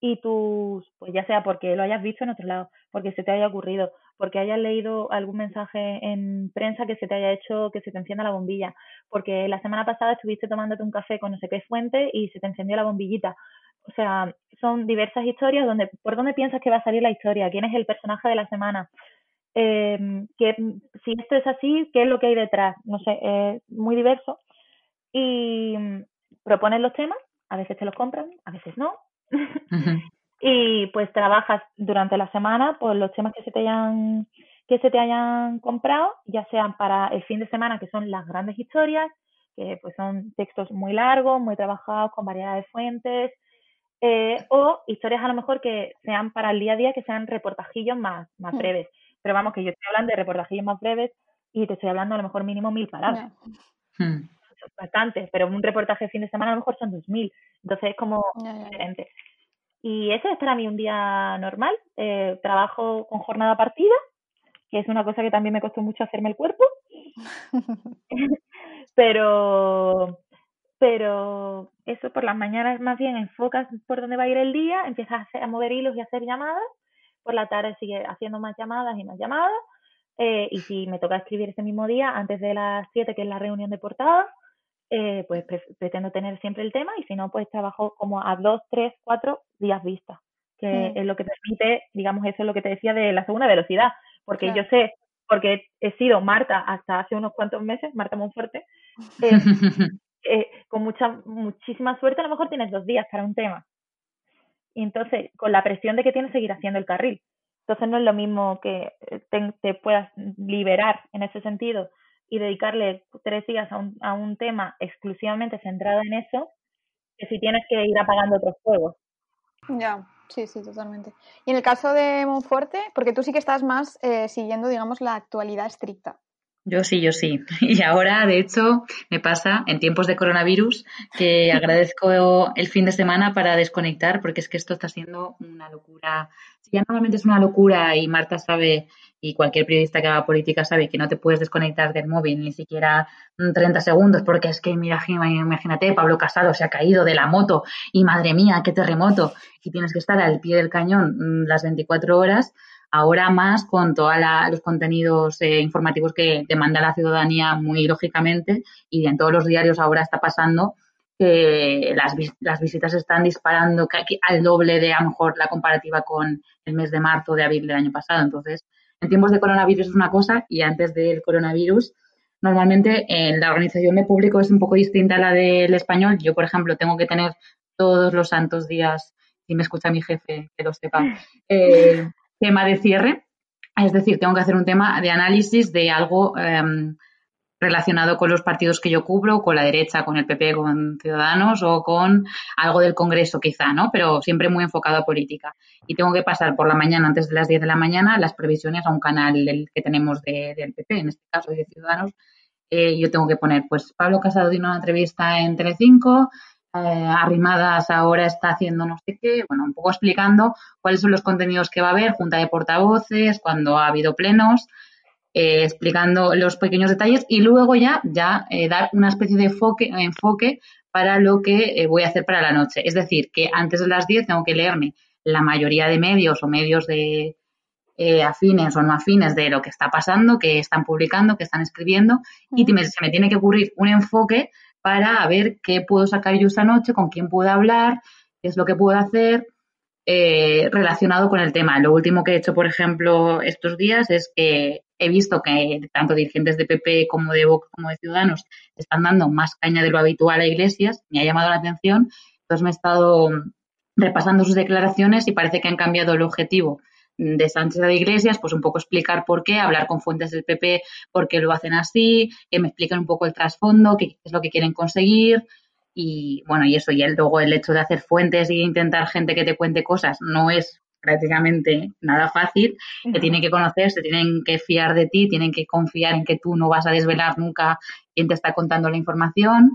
y tus, pues ya sea porque lo hayas visto en otro lado, porque se te haya ocurrido, porque hayas leído algún mensaje en prensa que se te haya hecho que se te encienda la bombilla, porque la semana pasada estuviste tomándote un café con no sé qué fuente y se te encendió la bombillita. O sea, son diversas historias donde, ¿por dónde piensas que va a salir la historia? ¿Quién es el personaje de la semana? Eh, que, si esto es así, ¿qué es lo que hay detrás? No sé, es muy diverso. Y propones los temas, a veces te los compran, a veces no. *laughs* y pues trabajas durante la semana por los temas que se te hayan que se te hayan comprado, ya sean para el fin de semana, que son las grandes historias, que pues son textos muy largos, muy trabajados, con variedad de fuentes, eh, o historias a lo mejor que sean para el día a día, que sean reportajillos más, más mm. breves. Pero vamos, que yo estoy hablando de reportajillos más breves y te estoy hablando a lo mejor mínimo mil palabras. Hmm. Bastante, pero un reportaje de fin de semana a lo mejor son dos mil. Entonces es como diferente. Y ese es para mí un día normal. Eh, trabajo con jornada partida, que es una cosa que también me costó mucho hacerme el cuerpo. *laughs* *laughs* pero pero eso por las mañanas más bien enfocas por dónde va a ir el día, empiezas a, mover hilos y a hacer llamadas, por la tarde sigue haciendo más llamadas y más llamadas, eh, y si me toca escribir ese mismo día, antes de las 7, que es la reunión de portada, eh, pues pretendo tener siempre el tema, y si no, pues trabajo como a 2, 3, 4 días vista, que es lo que permite, digamos, eso es lo que te decía de la segunda velocidad, porque yo sé, porque he sido Marta hasta hace unos cuantos meses, Marta Monforte, eh, *laughs* eh, con mucha, muchísima suerte a lo mejor tienes dos días para un tema. Y entonces, con la presión de que tienes seguir haciendo el carril. Entonces no es lo mismo que eh, te, puedas liberar en ese sentido y dedicarle tres días a un, a un tema exclusivamente centrado en eso, que si tienes que ir apagando otros juegos. Ya, sí, sí, totalmente. Y en el caso de Monforte, porque tú sí que estás más eh, siguiendo, digamos, la actualidad estricta. Yo sí, yo sí. *laughs* Y ahora, de hecho, me pasa en tiempos de coronavirus que *laughs* agradezco el fin de semana para desconectar porque es que esto está siendo una locura. Si ya normalmente es una locura y Marta sabe y cualquier periodista que haga política sabe que no te puedes desconectar del móvil ni siquiera 30 segundos porque es que, mira, imagínate, Pablo Casado se ha caído de la moto y madre mía, qué terremoto y tienes que estar al pie del cañón mm, las 24 horas ahora más con todos los contenidos eh, informativos que demanda la ciudadanía muy lógicamente y en todos los diarios ahora está pasando que las, las visitas están disparando al doble de a lo mejor la comparativa con el mes de marzo de abril del año pasado. Entonces, en tiempos de coronavirus es una cosa y antes del coronavirus normalmente en la organización de público es un poco distinta a la del español. Yo, por ejemplo, tengo que tener todos los santos días, si me escucha mi jefe, que lo sepa, eh, tema de cierre, es decir, tengo que hacer un tema de análisis de algo em, relacionado con los partidos que yo cubro, con la derecha, con el PP, con Ciudadanos o con algo del Congreso quizá, ¿no? Pero siempre muy enfocado a política. Y tengo que pasar por la mañana, antes de las 10 de la mañana, las previsiones a un canal que tenemos del PP, en este caso, de Ciudadanos. Eh, yo tengo que poner, pues, Pablo Casado dio una entrevista en Telecinco, eh, Arrimadas ahora está haciendo no sé qué, bueno, un poco explicando cuáles son los contenidos que va a haber, junta de portavoces, cuando ha habido plenos, eh, explicando los pequeños detalles y luego ya, ya eh, dar una especie de enfoque, enfoque para lo que voy a hacer para la noche. Es decir, que antes de las 10 tengo que leerme la mayoría de medios o medios de afines o no afines de lo que está pasando, que están publicando, que están escribiendo, y se me tiene que ocurrir un enfoque para ver qué puedo sacar yo esa noche, con quién puedo hablar, qué es lo que puedo hacer eh, relacionado con el tema. Lo último que he hecho, por ejemplo, estos días es que he visto que tanto dirigentes de PP como de Vox como de Ciudadanos están dando más caña de lo habitual a Iglesias. Me ha llamado la atención. Entonces me he estado repasando sus declaraciones y parece que han cambiado el objetivo de Sánchez de Iglesias, pues un poco explicar por qué, hablar con fuentes del PP por qué lo hacen así, que me expliquen un poco el trasfondo, qué es lo que quieren conseguir. Y bueno, y eso, y luego el hecho de hacer fuentes y intentar gente que te cuente cosas no es prácticamente nada fácil, te tienen que conocer, se tienen que fiar de ti, tienen que confiar en que tú no vas a desvelar nunca quién te está contando la información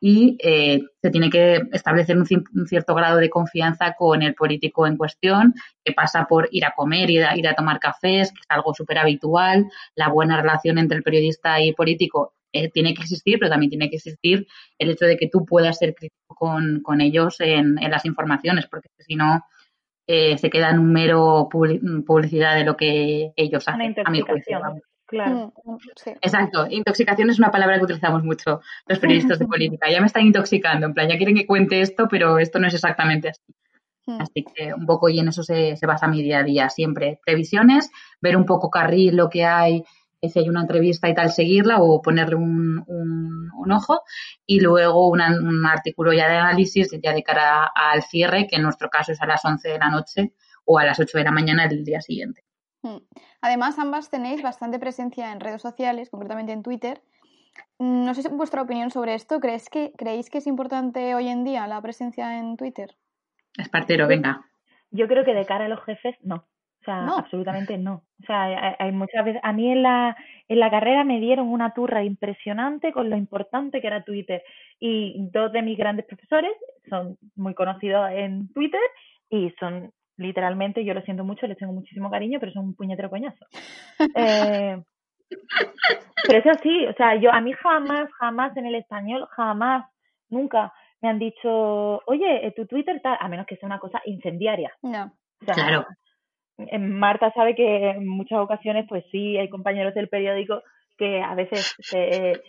y eh, se tiene que establecer un, cierto grado de confianza con el político en cuestión, que pasa por ir a comer, ir a, ir a tomar cafés, que es algo súper habitual. La buena relación entre el periodista y político eh, tiene que existir, pero también tiene que existir el hecho de que tú puedas ser crítico con, con ellos en, en, las informaciones, porque si no eh, se queda en un mero publicidad de lo que ellos hacen. A mi juicio, Claro. Mm, mm, Exacto. Intoxicación es una palabra que utilizamos mucho los periodistas de *laughs* política. Ya me están intoxicando, en plan, ya quieren que cuente esto, pero esto no es exactamente así. Mm. Así que un poco y en eso se, basa mi día a día siempre. Previsiones, ver un poco carril lo que hay, eh, si hay una entrevista y tal, seguirla o ponerle un, un, ojo. Y luego un artículo ya de análisis ya de cara al cierre, que en nuestro caso es a las 11 de la noche o a las 8 de la mañana del día siguiente. Hmm. Además, ambas tenéis bastante presencia en redes sociales, concretamente en Twitter. Mm, no sé si vuestra opinión sobre esto. ¿Crees que, ¿Creéis que es importante hoy en día la presencia en Twitter? Espartero, venga. Yo creo que de cara a los jefes, no. O sea, absolutamente no. O sea, hay, muchas veces. A mí en la, en la carrera me dieron una turra impresionante con lo importante que era Twitter. Y dos de mis grandes profesores son muy conocidos en Twitter y son literalmente, yo lo siento mucho, les tengo muchísimo cariño, pero son un puñetero coñazo. *laughs* Eh, pero eso sí, o sea, yo a mí jamás, jamás en el español, jamás, nunca me han dicho, oye, eh, tu Twitter tal, a menos que sea una cosa incendiaria. No. claro. Marta sabe que en muchas ocasiones, pues sí, hay compañeros del periódico que a veces se,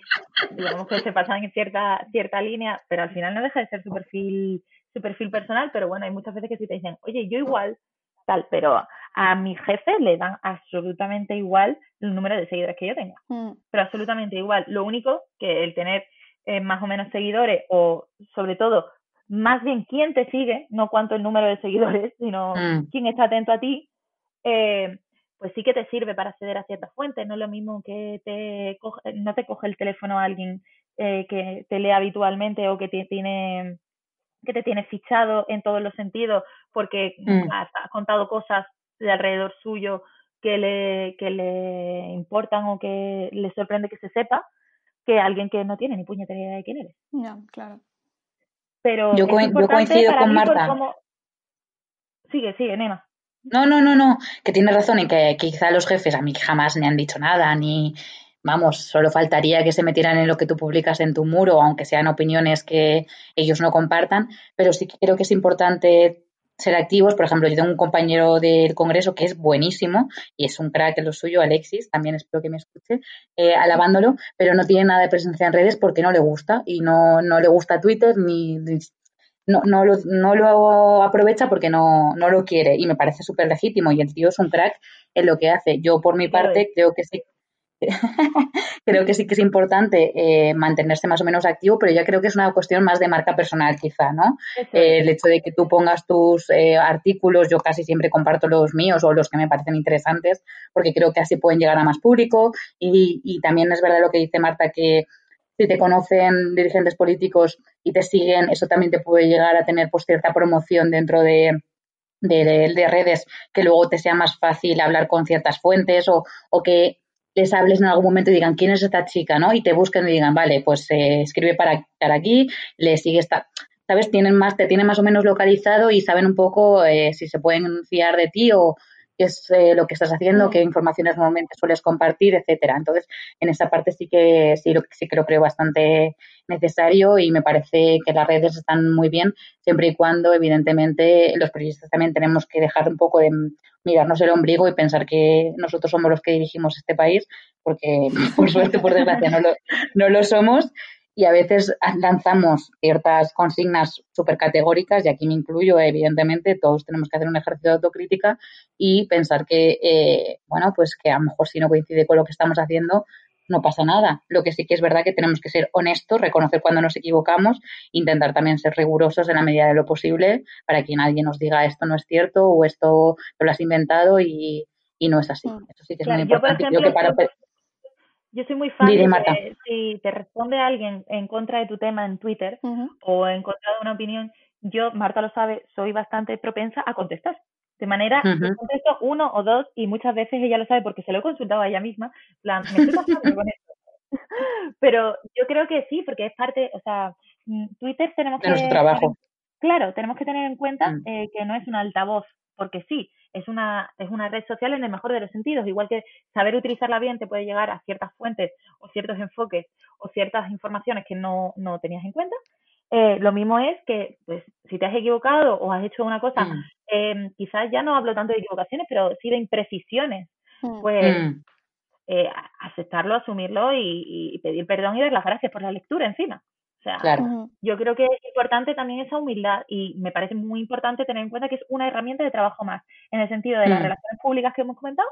digamos que se pasan en cierta, cierta línea, pero al final no deja de ser su perfil su perfil personal, pero bueno, hay muchas veces que sí te dicen, oye, yo igual, tal, pero a mi jefe le dan absolutamente igual el número de seguidores que yo tenga, mm. pero absolutamente igual. Lo único que el tener eh, más o menos seguidores o sobre todo más bien quién te sigue, no cuánto el número de seguidores, *laughs* sino mm. quién está atento a ti, eh, pues sí que te sirve para acceder a ciertas fuentes. No es lo mismo que te no te coge el teléfono a alguien eh, que te lee habitualmente o que tiene que te tiene fichado en todos los sentidos porque mm. has, contado cosas de alrededor suyo que le, que le importan o que le sorprende que se sepa, que alguien que no tiene ni puñetera idea de quién eres. No, claro. Pero yo, coincido con Marta. Sigue, sigue, Nema. No, no, no, no, que tiene razón en que quizá los jefes a mí jamás me han dicho nada, ni, vamos, solo faltaría que se metieran en lo que tú publicas en tu muro, aunque sean opiniones que ellos no compartan, pero sí creo que es importante ser activos. Por ejemplo, yo tengo un compañero del Congreso que es buenísimo y es un crack en lo suyo, Alexis, también espero que me escuche, eh, alabándolo, pero no tiene nada de presencia en redes porque no le gusta y no, no le gusta Twitter ni, no, no, lo, no lo aprovecha porque no, no lo quiere y me parece súper legítimo y el tío es un crack en lo que hace. Yo por mi parte creo que sí *laughs* creo que sí que es importante eh, mantenerse más o menos activo, pero ya creo que es una cuestión más de marca personal quizá, ¿no? Eh, el hecho de que tú pongas tus eh, artículos, yo casi siempre comparto los míos o los que me parecen interesantes, porque creo que así pueden llegar a más público y, y también es verdad lo que dice Marta, que si te conocen dirigentes políticos y te siguen, eso también te puede llegar a tener pues cierta promoción dentro de, de, de, redes que luego te sea más fácil hablar con ciertas fuentes o, o que les hables en algún momento y digan quién es esta chica, ¿no? Y te busquen y digan, vale, pues eh, escribe para, para aquí, le sigue esta, ¿sabes? Tienen más, te tienen más o menos localizado y saben un poco eh, si se pueden fiar de ti o qué es eh, lo que estás haciendo, qué informaciones normalmente sueles compartir, etcétera. Entonces, en esa parte sí que sí, lo, sí que lo creo bastante necesario y me parece que las redes están muy bien, siempre y cuando, evidentemente, los periodistas también tenemos que dejar un poco de mirarnos el ombligo y pensar que nosotros somos los que dirigimos este país, porque *laughs* por suerte, por desgracia, no lo, no lo somos y a veces lanzamos ciertas consignas súper categóricas, y aquí me incluyo, evidentemente, todos tenemos que hacer un ejercicio de autocrítica y pensar que, eh, bueno, pues que a lo mejor si no coincide con lo que estamos haciendo, no pasa nada. Lo que sí que es verdad que tenemos que ser honestos, reconocer cuando nos equivocamos, intentar también ser rigurosos en la medida de lo posible para que nadie nos diga esto no es cierto o esto lo has inventado y, no es así. Mm. Eso sí que es muy importante. Yo, soy muy fan de si te responde alguien en contra de tu tema en Twitter o en contra de una opinión, yo, Marta lo sabe, soy bastante propensa a contestar. De manera, uh contesto uno o dos y muchas veces ella lo sabe porque se lo he consultado a ella misma. plan, me estoy pasando con esto. *laughs* Pero yo creo que sí, porque es parte, o sea, mm, Twitter tenemos que... trabajo. Claro, tenemos que tener en cuenta mm. eh, que no es un altavoz, porque sí, es una, es una red social en el mejor de los sentidos, igual que saber utilizarla bien te puede llegar a ciertas fuentes o ciertos enfoques o ciertas informaciones que no, no tenías en cuenta. Eh, lo mismo es que, pues, si te has equivocado o has hecho una cosa, mm. eh, quizás ya no hablo tanto de equivocaciones, pero sí de imprecisiones, pues eh, aceptarlo, asumirlo y, pedir perdón y dar las gracias por la lectura encima. O sea, yo creo que es importante también esa humildad y me parece muy importante tener en cuenta que es una herramienta de trabajo más, en el sentido de las mm. relaciones públicas que hemos comentado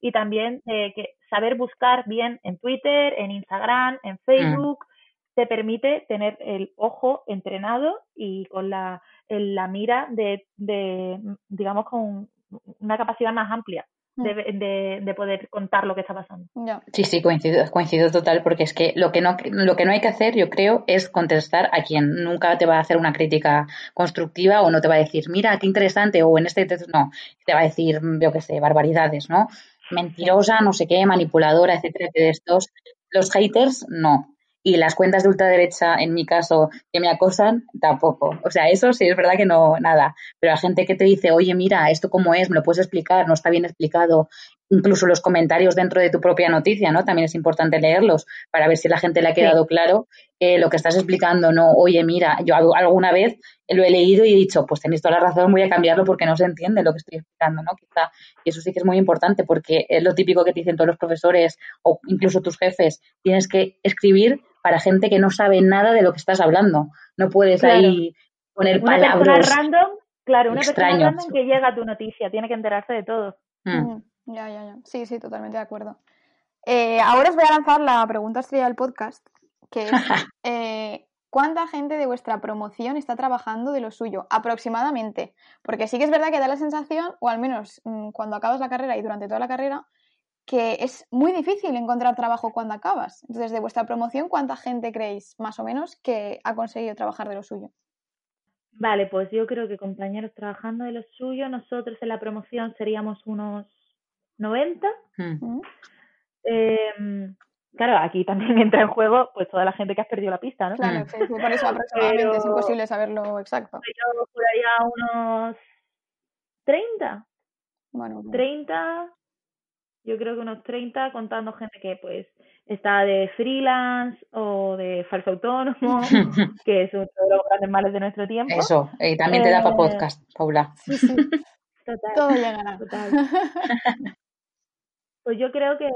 y también de que saber buscar bien en Twitter, en Instagram, en mm. Facebook, te permite tener el ojo entrenado y con la, la mira de, de, digamos, con una capacidad más amplia Mm. de, poder contar lo que está pasando. Sí, sí, coincido, coincido total, porque es que lo que, no, lo que no hay que hacer, yo creo, es contestar a quien nunca te va a hacer una crítica constructiva o no te va a decir, mira, qué interesante, o en este no, te va a decir, yo qué sé, barbaridades, ¿no? Mentirosa, no sé qué, manipuladora, etcétera, de estos. Los haters, no y las cuentas de ultraderecha, en mi caso, que me acosan, tampoco. O sea, eso sí es verdad que no, nada. Pero la gente que te dice, oye, mira, esto cómo es, me lo puedes explicar, no está bien explicado. Incluso los comentarios dentro de tu propia noticia, ¿no? También es importante leerlos para ver si la gente le ha quedado claro lo que estás explicando, no, oye, mira, yo alguna vez lo he leído y he dicho, pues tenéis toda la razón, voy a cambiarlo porque no se entiende lo que estoy explicando, ¿no? Quizá, y eso sí que es muy importante porque es lo típico que te dicen todos los profesores o incluso tus jefes, tienes que escribir para gente que no sabe nada de lo que estás hablando. No puedes ahí poner una palabras. random, claro, una persona random que llega a tu noticia, tiene que enterarse de todo. Hmm. Ya, ya, ya. Sí, sí, totalmente de acuerdo. Eh, ahora os voy a lanzar la pregunta estrella del podcast, que es *laughs* eh, ¿cuánta gente de vuestra promoción está trabajando de lo suyo? Aproximadamente. Porque sí que es verdad que da la sensación, o al menos mm, cuando acabas la carrera y durante toda la carrera, que es muy difícil encontrar trabajo cuando acabas. Entonces, de vuestra promoción, ¿cuánta gente creéis, más o menos, que ha conseguido trabajar de lo suyo? Vale, pues yo creo que compañeros trabajando de lo suyo, nosotros en la promoción seríamos unos 90. Hmm. Em, claro, aquí también *laughs* entra en juego pues toda la gente que has perdido la pista, ¿no? Claro, por eso aproximadamente es imposible saberlo exacto. Yo por unos 30. Bueno, 30, yo creo que unos 30 contando gente que pues está de freelance o de falso autónomo, *laughs* que es uno de los grandes males de nuestro tiempo. Eso, y también te da para eh, podcast, Paula. Sí, sí. *laughs* Total. Todo llegará. Total. Pues yo creo que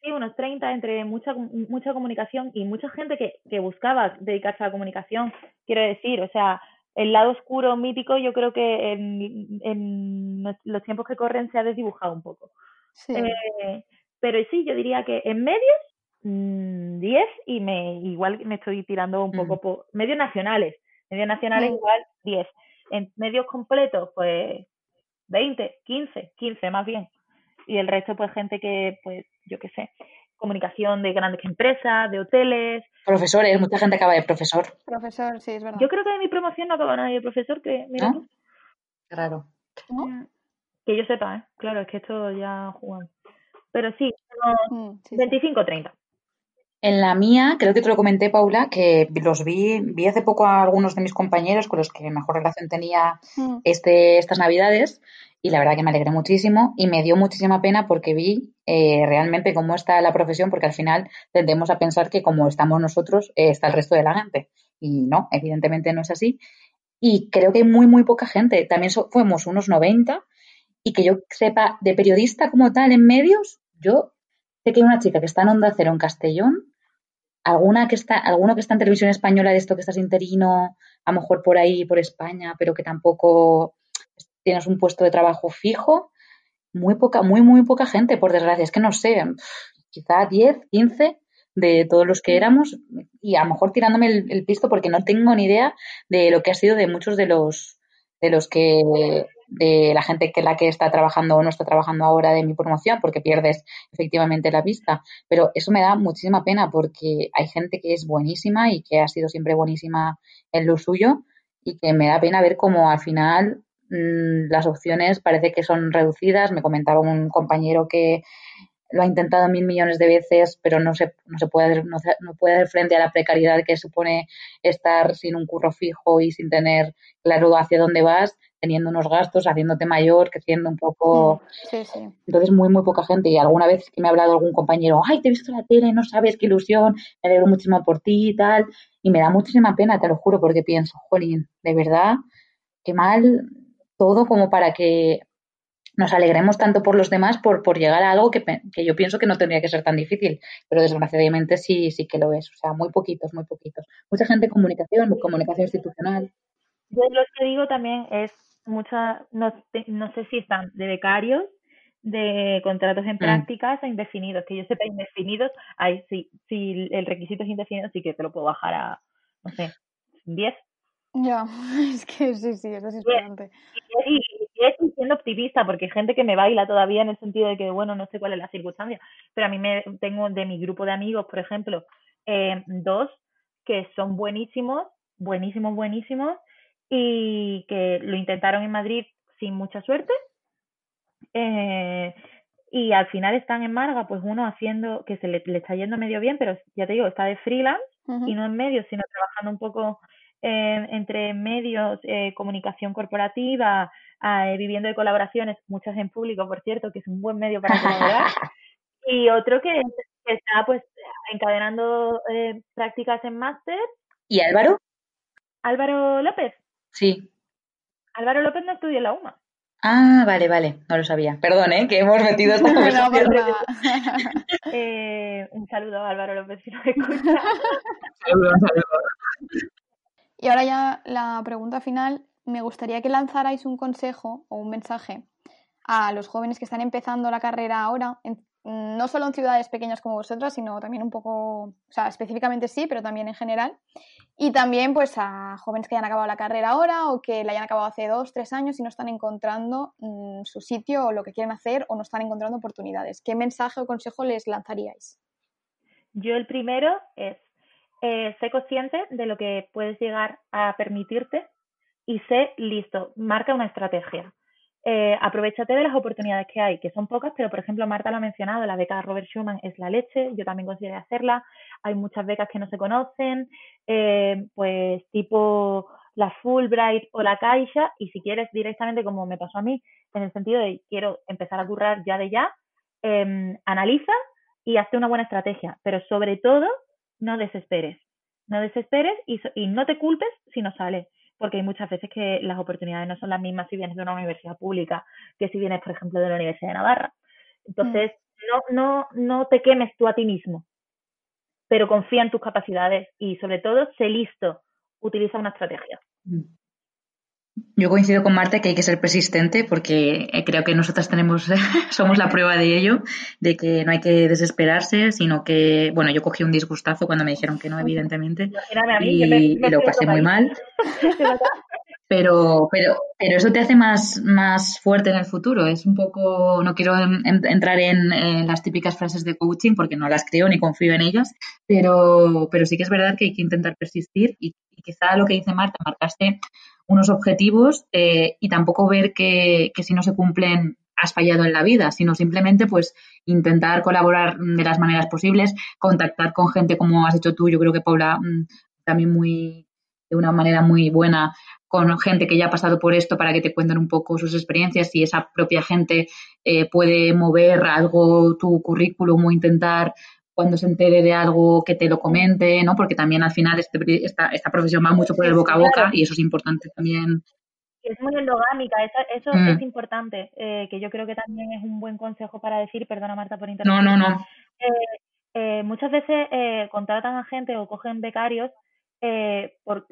sí, unos 30 entre mucha mucha comunicación y mucha gente que, que buscaba dedicarse a la comunicación, quiero decir, o sea, el lado oscuro mítico yo creo que en, en los tiempos que corren se ha desdibujado un poco. Eh, pero sí, yo diría que en medios, 10 mm, y me igual me estoy tirando un poco mm. por medios nacionales. Medios nacionales igual 10. En medios completos, pues 20, 15, 15 más bien. Y el resto, pues gente que, pues, yo qué sé, comunicación de grandes empresas, de hoteles. Profesores, mucha gente acaba de profesor. Profesor, sí, es verdad. Yo creo que de mi promoción no acaba nadie de profesor, que mira Claro. Que yo sepa, ¿eh? Claro, es que esto ya jugamos. Pero sí, 25 o 30. En la mía, creo que te lo comenté, Paula, que los vi, vi hace poco a algunos de mis compañeros con los que mejor relación tenía mm. este, estas navidades y la verdad que me alegré muchísimo y me dio muchísima pena porque vi eh, realmente cómo está la profesión, porque al final tendemos a pensar que como estamos nosotros, eh, está el resto de la gente. Y no, evidentemente no es así. Y creo que hay muy, muy poca gente. También fuimos unos 90 y que yo sepa de periodista como tal en medios, yo sé que hay una chica que está en Onda Cero en Castellón, alguna que está, alguno que está en televisión española de esto que estás interino, a lo mejor por ahí, por España, pero que tampoco tienes un puesto de trabajo fijo, muy poca, muy, muy poca gente, por desgracia. Es que no sé, quizá 10, 15 de todos los que éramos y a lo mejor tirándome el, el pisto porque no tengo ni idea de lo que ha sido de muchos de los de los que de la gente que la que está trabajando o no está trabajando ahora de mi promoción porque pierdes efectivamente la pista pero eso me da muchísima pena porque hay gente que es buenísima y que ha sido siempre buenísima en lo suyo y que me da pena ver cómo al final mm, las opciones parece que son reducidas. Me comentaba un compañero que lo ha intentado mil millones de veces, pero no se, no se puede, no, no puede hacer frente a la precariedad que supone estar sin un curro fijo y sin tener claro hacia dónde vas, teniendo unos gastos, haciéndote mayor, creciendo un poco. Mm, sí, sí. Entonces, muy, muy poca gente. Y alguna vez que me ha hablado algún compañero, ay, te he visto en la tele, no sabes qué ilusión, me alegro muchísimo por ti y tal. Y me da muchísima pena, te lo juro, porque pienso, jolín, de verdad, qué mal todo como para que nos alegremos tanto por los demás por, por llegar a algo que, que, yo pienso que no tendría que ser tan difícil, pero desgraciadamente sí, sí que lo es, o sea, muy poquitos, muy poquitos. Mucha gente en comunicación, comunicación institucional. Yo lo que digo también es mucha, no, no sé si están de becarios, de contratos en mm. prácticas a indefinidos, que yo sepa indefinidos, ahí sí, si el requisito es indefinido, sí que te lo puedo bajar a, no sé, 10. Ya, *laughs* es que sí, sí, es desesperante. Y, y, y, siendo optimista, porque hay gente que me baila todavía en el sentido de que, bueno, no sé cuál es la circunstancia, pero a mí me tengo de mi grupo de amigos, por ejemplo, eh, dos que son buenísimos, buenísimos, buenísimos, y que lo intentaron en Madrid sin mucha suerte. Eh, y al final están en Marga, pues uno haciendo, que se le, le, está yendo medio bien, pero ya te digo, está de freelance y no en medio, sino trabajando un poco eh, entre medios, eh, comunicación corporativa, eh, viviendo de colaboraciones, muchas en público, por cierto, que es un buen medio para colaborar, *laughs* y otro que, está pues encadenando eh, prácticas en máster. ¿Y Álvaro? Álvaro López. Sí. Álvaro López no estudia en la UMA. Ah, vale, vale, no lo sabía. Perdón, ¿eh? que hemos metido esta *laughs* conversación. *laughs* eh, un saludo a Álvaro López si nos escucha. saludo, saludo. Y ahora ya la pregunta final, me gustaría que lanzarais un consejo o un mensaje a los jóvenes que están empezando la carrera ahora, en, no solo en ciudades pequeñas como vosotras, sino también un poco, o sea, específicamente sí, pero también en general. Y también pues a jóvenes que hayan acabado la carrera ahora o que la hayan acabado hace dos, tres años y no están encontrando mmm, su sitio o lo que quieren hacer o no están encontrando oportunidades. ¿Qué mensaje o consejo les lanzaríais? Yo el primero es eh, sé consciente de lo que puedes llegar a permitirte y sé listo, marca una estrategia. Eh, aprovechate de las oportunidades que hay, que son pocas, pero por ejemplo Marta lo ha mencionado, la beca de Robert Schuman es la leche, yo también consideré hacerla, hay muchas becas que no se conocen, eh, pues tipo la Fulbright o la Caixa, y si quieres directamente como me pasó a mí, en el sentido de quiero empezar a currar ya de ya, eh, analiza y hazte una buena estrategia, pero sobre todo no desesperes. No desesperes y, y no te culpes si no sale, porque hay muchas veces que las oportunidades no son las mismas si vienes de una universidad pública que si vienes, por ejemplo, de la Universidad de Navarra. Entonces, mm. no, no, no te quemes tú a ti mismo, pero confía en tus capacidades y sobre todo, sé listo, utiliza una estrategia. Mm. Yo coincido con Marta que hay que ser persistente porque eh, creo que nosotras tenemos, *laughs* somos la prueba de ello, de que no hay que desesperarse, sino que, bueno, yo cogí un disgustazo cuando me dijeron que no, evidentemente, y, y lo pasé muy mal. *laughs* Pero, pero, pero eso te hace más, más fuerte en el futuro. Es un poco, no quiero en, en, entrar en, en, las típicas frases de coaching porque no las creo ni confío en ellas, pero, pero sí que es verdad que hay que intentar persistir y, y quizá lo que dice Marta, marcaste unos objetivos eh, y tampoco ver que, si no se cumplen has fallado en la vida, sino simplemente pues intentar colaborar de las maneras posibles, contactar con gente como has hecho tú, yo creo que Paula mm, también muy de una manera muy buena con gente que ya ha pasado por esto para que te cuenten un poco sus experiencias y esa propia gente eh, puede mover algo tu currículum o intentar cuando se entere de algo que te lo comente, ¿no? Porque también al final este, esta, esta profesión va mucho por el boca a boca y eso es importante también. Es muy endogámica, eso, eso mm. es importante, eh, que yo creo que también es un buen consejo para decir, perdona Marta por interrumpir. No, no, no. Eh, eh, muchas veces contratan a gente o cogen becarios por,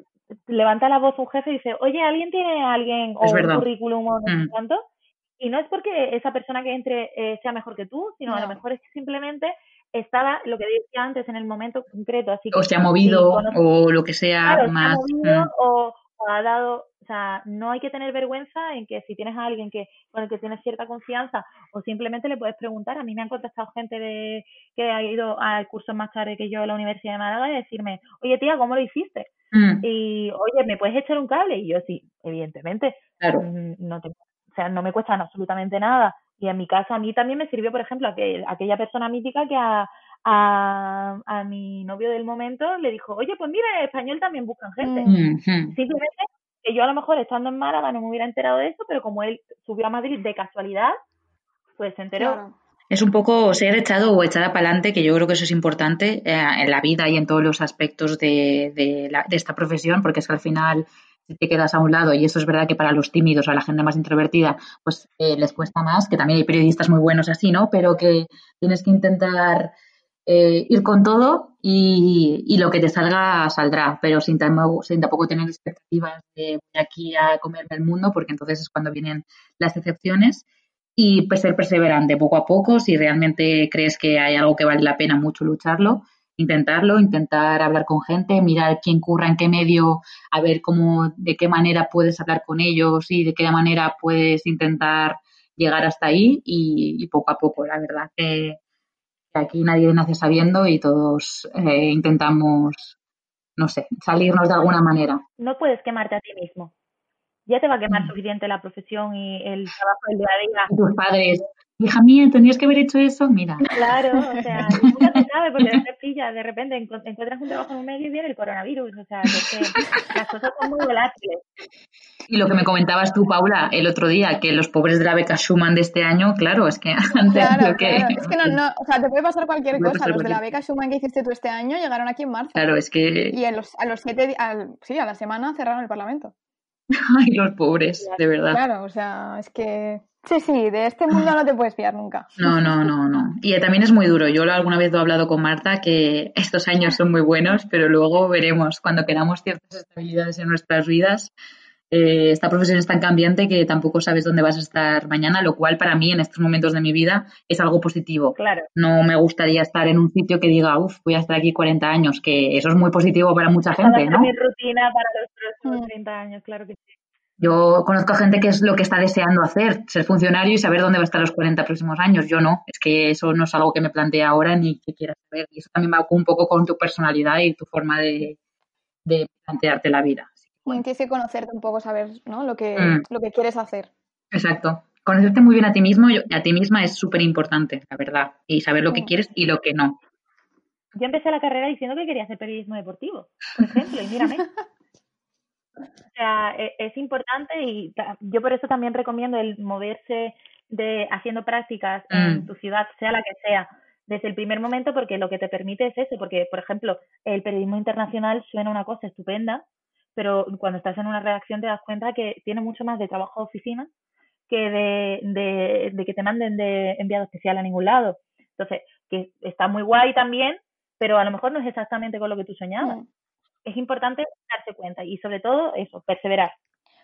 levanta la voz un jefe y dice, oye, ¿alguien tiene alguien o un currículum o no mm. cuánto? Y no es porque esa persona que entre sea mejor que tú, sino no. a lo mejor es que simplemente estaba lo que decía antes en el momento concreto. Así que, o se ha movido sí, o lo que sea claro, más. Se ha movido, mm. o, ha dado, o sea, no hay que tener vergüenza en que si tienes a alguien que con el que tienes cierta confianza o simplemente le puedes preguntar. A mí me han contactado gente de que ha ido al curso más tarde que yo a la Universidad de Málaga y decirme, oye tía, ¿cómo lo hiciste? Mm. Y, oye, ¿me puedes echar un cable? Y yo sí, evidentemente. Claro. Mm, no te, o sea, no me cuesta absolutamente nada. Y en mi caso, a mí también me sirvió, por ejemplo, aquel, aquella persona mítica que a, a, a, mi novio del momento le dijo, oye, pues mira, en español también buscan gente. Simplemente que yo a lo mejor estando en Málaga no me hubiera enterado de eso, pero como él subió a Madrid de casualidad, pues se enteró. Es un poco ser echado o echada para adelante, que yo creo que eso es importante eh, en la vida y en todos los aspectos de, de, la, de esta profesión, porque es que al final te quedas a un lado, y eso es verdad que para los tímidos o la gente más introvertida, pues eh, les cuesta más, que también hay periodistas muy buenos así, ¿no? Pero que tienes que intentar eh, ir con todo y, lo que te salga saldrá, pero sin, tampoco tener expectativas de aquí a comerme el mundo, porque entonces es cuando vienen las excepciones. Y pues ser perseverante poco a poco, si realmente crees que hay algo que vale la pena mucho lucharlo, intentarlo, intentar hablar con gente, mirar quién curra en qué medio, a ver cómo, de qué manera puedes hablar con ellos y de qué manera puedes intentar llegar hasta ahí y, poco a poco, la verdad que, aquí nadie nace sabiendo y todos eh, intentamos, no sé, salirnos de alguna manera. No puedes quemarte a ti mismo. Ya te va a quemar mm. suficiente la profesión y el trabajo del día a día. tus padres, hija mía, tenías que haber hecho eso, mira. Claro, o sea, *laughs* nunca se sabe porque te pilla, de repente encuentras un trabajo en un medio y viene el coronavirus, o sea, que, las cosas son muy volátiles. Y lo que me comentabas tú, Paula, el otro día, que los pobres de la beca Schumann de este año, claro, es que *laughs* antes claro, que... Es que no, no, o sea, te puede pasar cualquier cosa. los de la beca Schumann que hiciste tú este año llegaron aquí en marzo. Claro, es que... Y a los, a los siete, al, sí, a la semana cerraron el Parlamento. *laughs* Ay, los pobres, de verdad. Claro, o sea, es que Sí, sí, de este mundo no te puedes fiar nunca. No, no, no, no. Y también es muy duro. Yo alguna vez lo he hablado con Marta que estos años son muy buenos, pero luego veremos cuando queramos ciertas estabilidades en nuestras vidas. Eh, esta profesión es tan cambiante que tampoco sabes dónde vas a estar mañana, lo cual para mí en estos momentos de mi vida es algo positivo. Claro. No me gustaría estar en un sitio que diga, uff, voy a estar aquí 40 años, que eso es muy positivo para mucha gente, ¿no? mi rutina para los próximos 30 años, claro que sí. Yo conozco a gente que es lo que está deseando hacer, ser funcionario y saber dónde va a estar los 40 próximos años. Yo no, es que eso no es algo que me plantea ahora ni que quiera saber. Y eso también va un poco con tu personalidad y tu forma de, plantearte la vida. Tienes que conocerte un poco, saber ¿no? lo, que, mm. lo que quieres hacer. Exacto. Conocerte muy bien a ti mismo, a ti misma es súper importante, la verdad. Y saber lo que quieres y lo que no. Yo empecé la carrera diciendo que quería hacer periodismo deportivo, por ejemplo, y mírame. *laughs* O sea, e, es, importante y yo por eso también recomiendo el moverse de haciendo prácticas en mm. tu ciudad, sea la que sea, desde el primer momento, porque lo que te permite es eso, porque, por ejemplo, el periodismo internacional suena una cosa estupenda, pero cuando estás en una redacción te das cuenta que tiene mucho más de trabajo de oficina que de, de, de que te manden de enviado especial a ningún lado. Entonces, que está muy guay también, pero a lo mejor no es exactamente con lo que tú soñabas. Es importante darse cuenta y sobre todo eso, perseverar.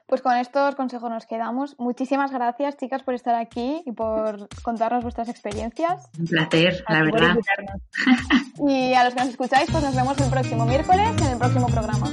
Pues con estos consejos nos quedamos. Muchísimas gracias, chicas, por estar aquí y por contarnos vuestras experiencias. Un placer, la verdad. Y a los que nos escucháis, pues nos vemos el próximo miércoles en el próximo programa.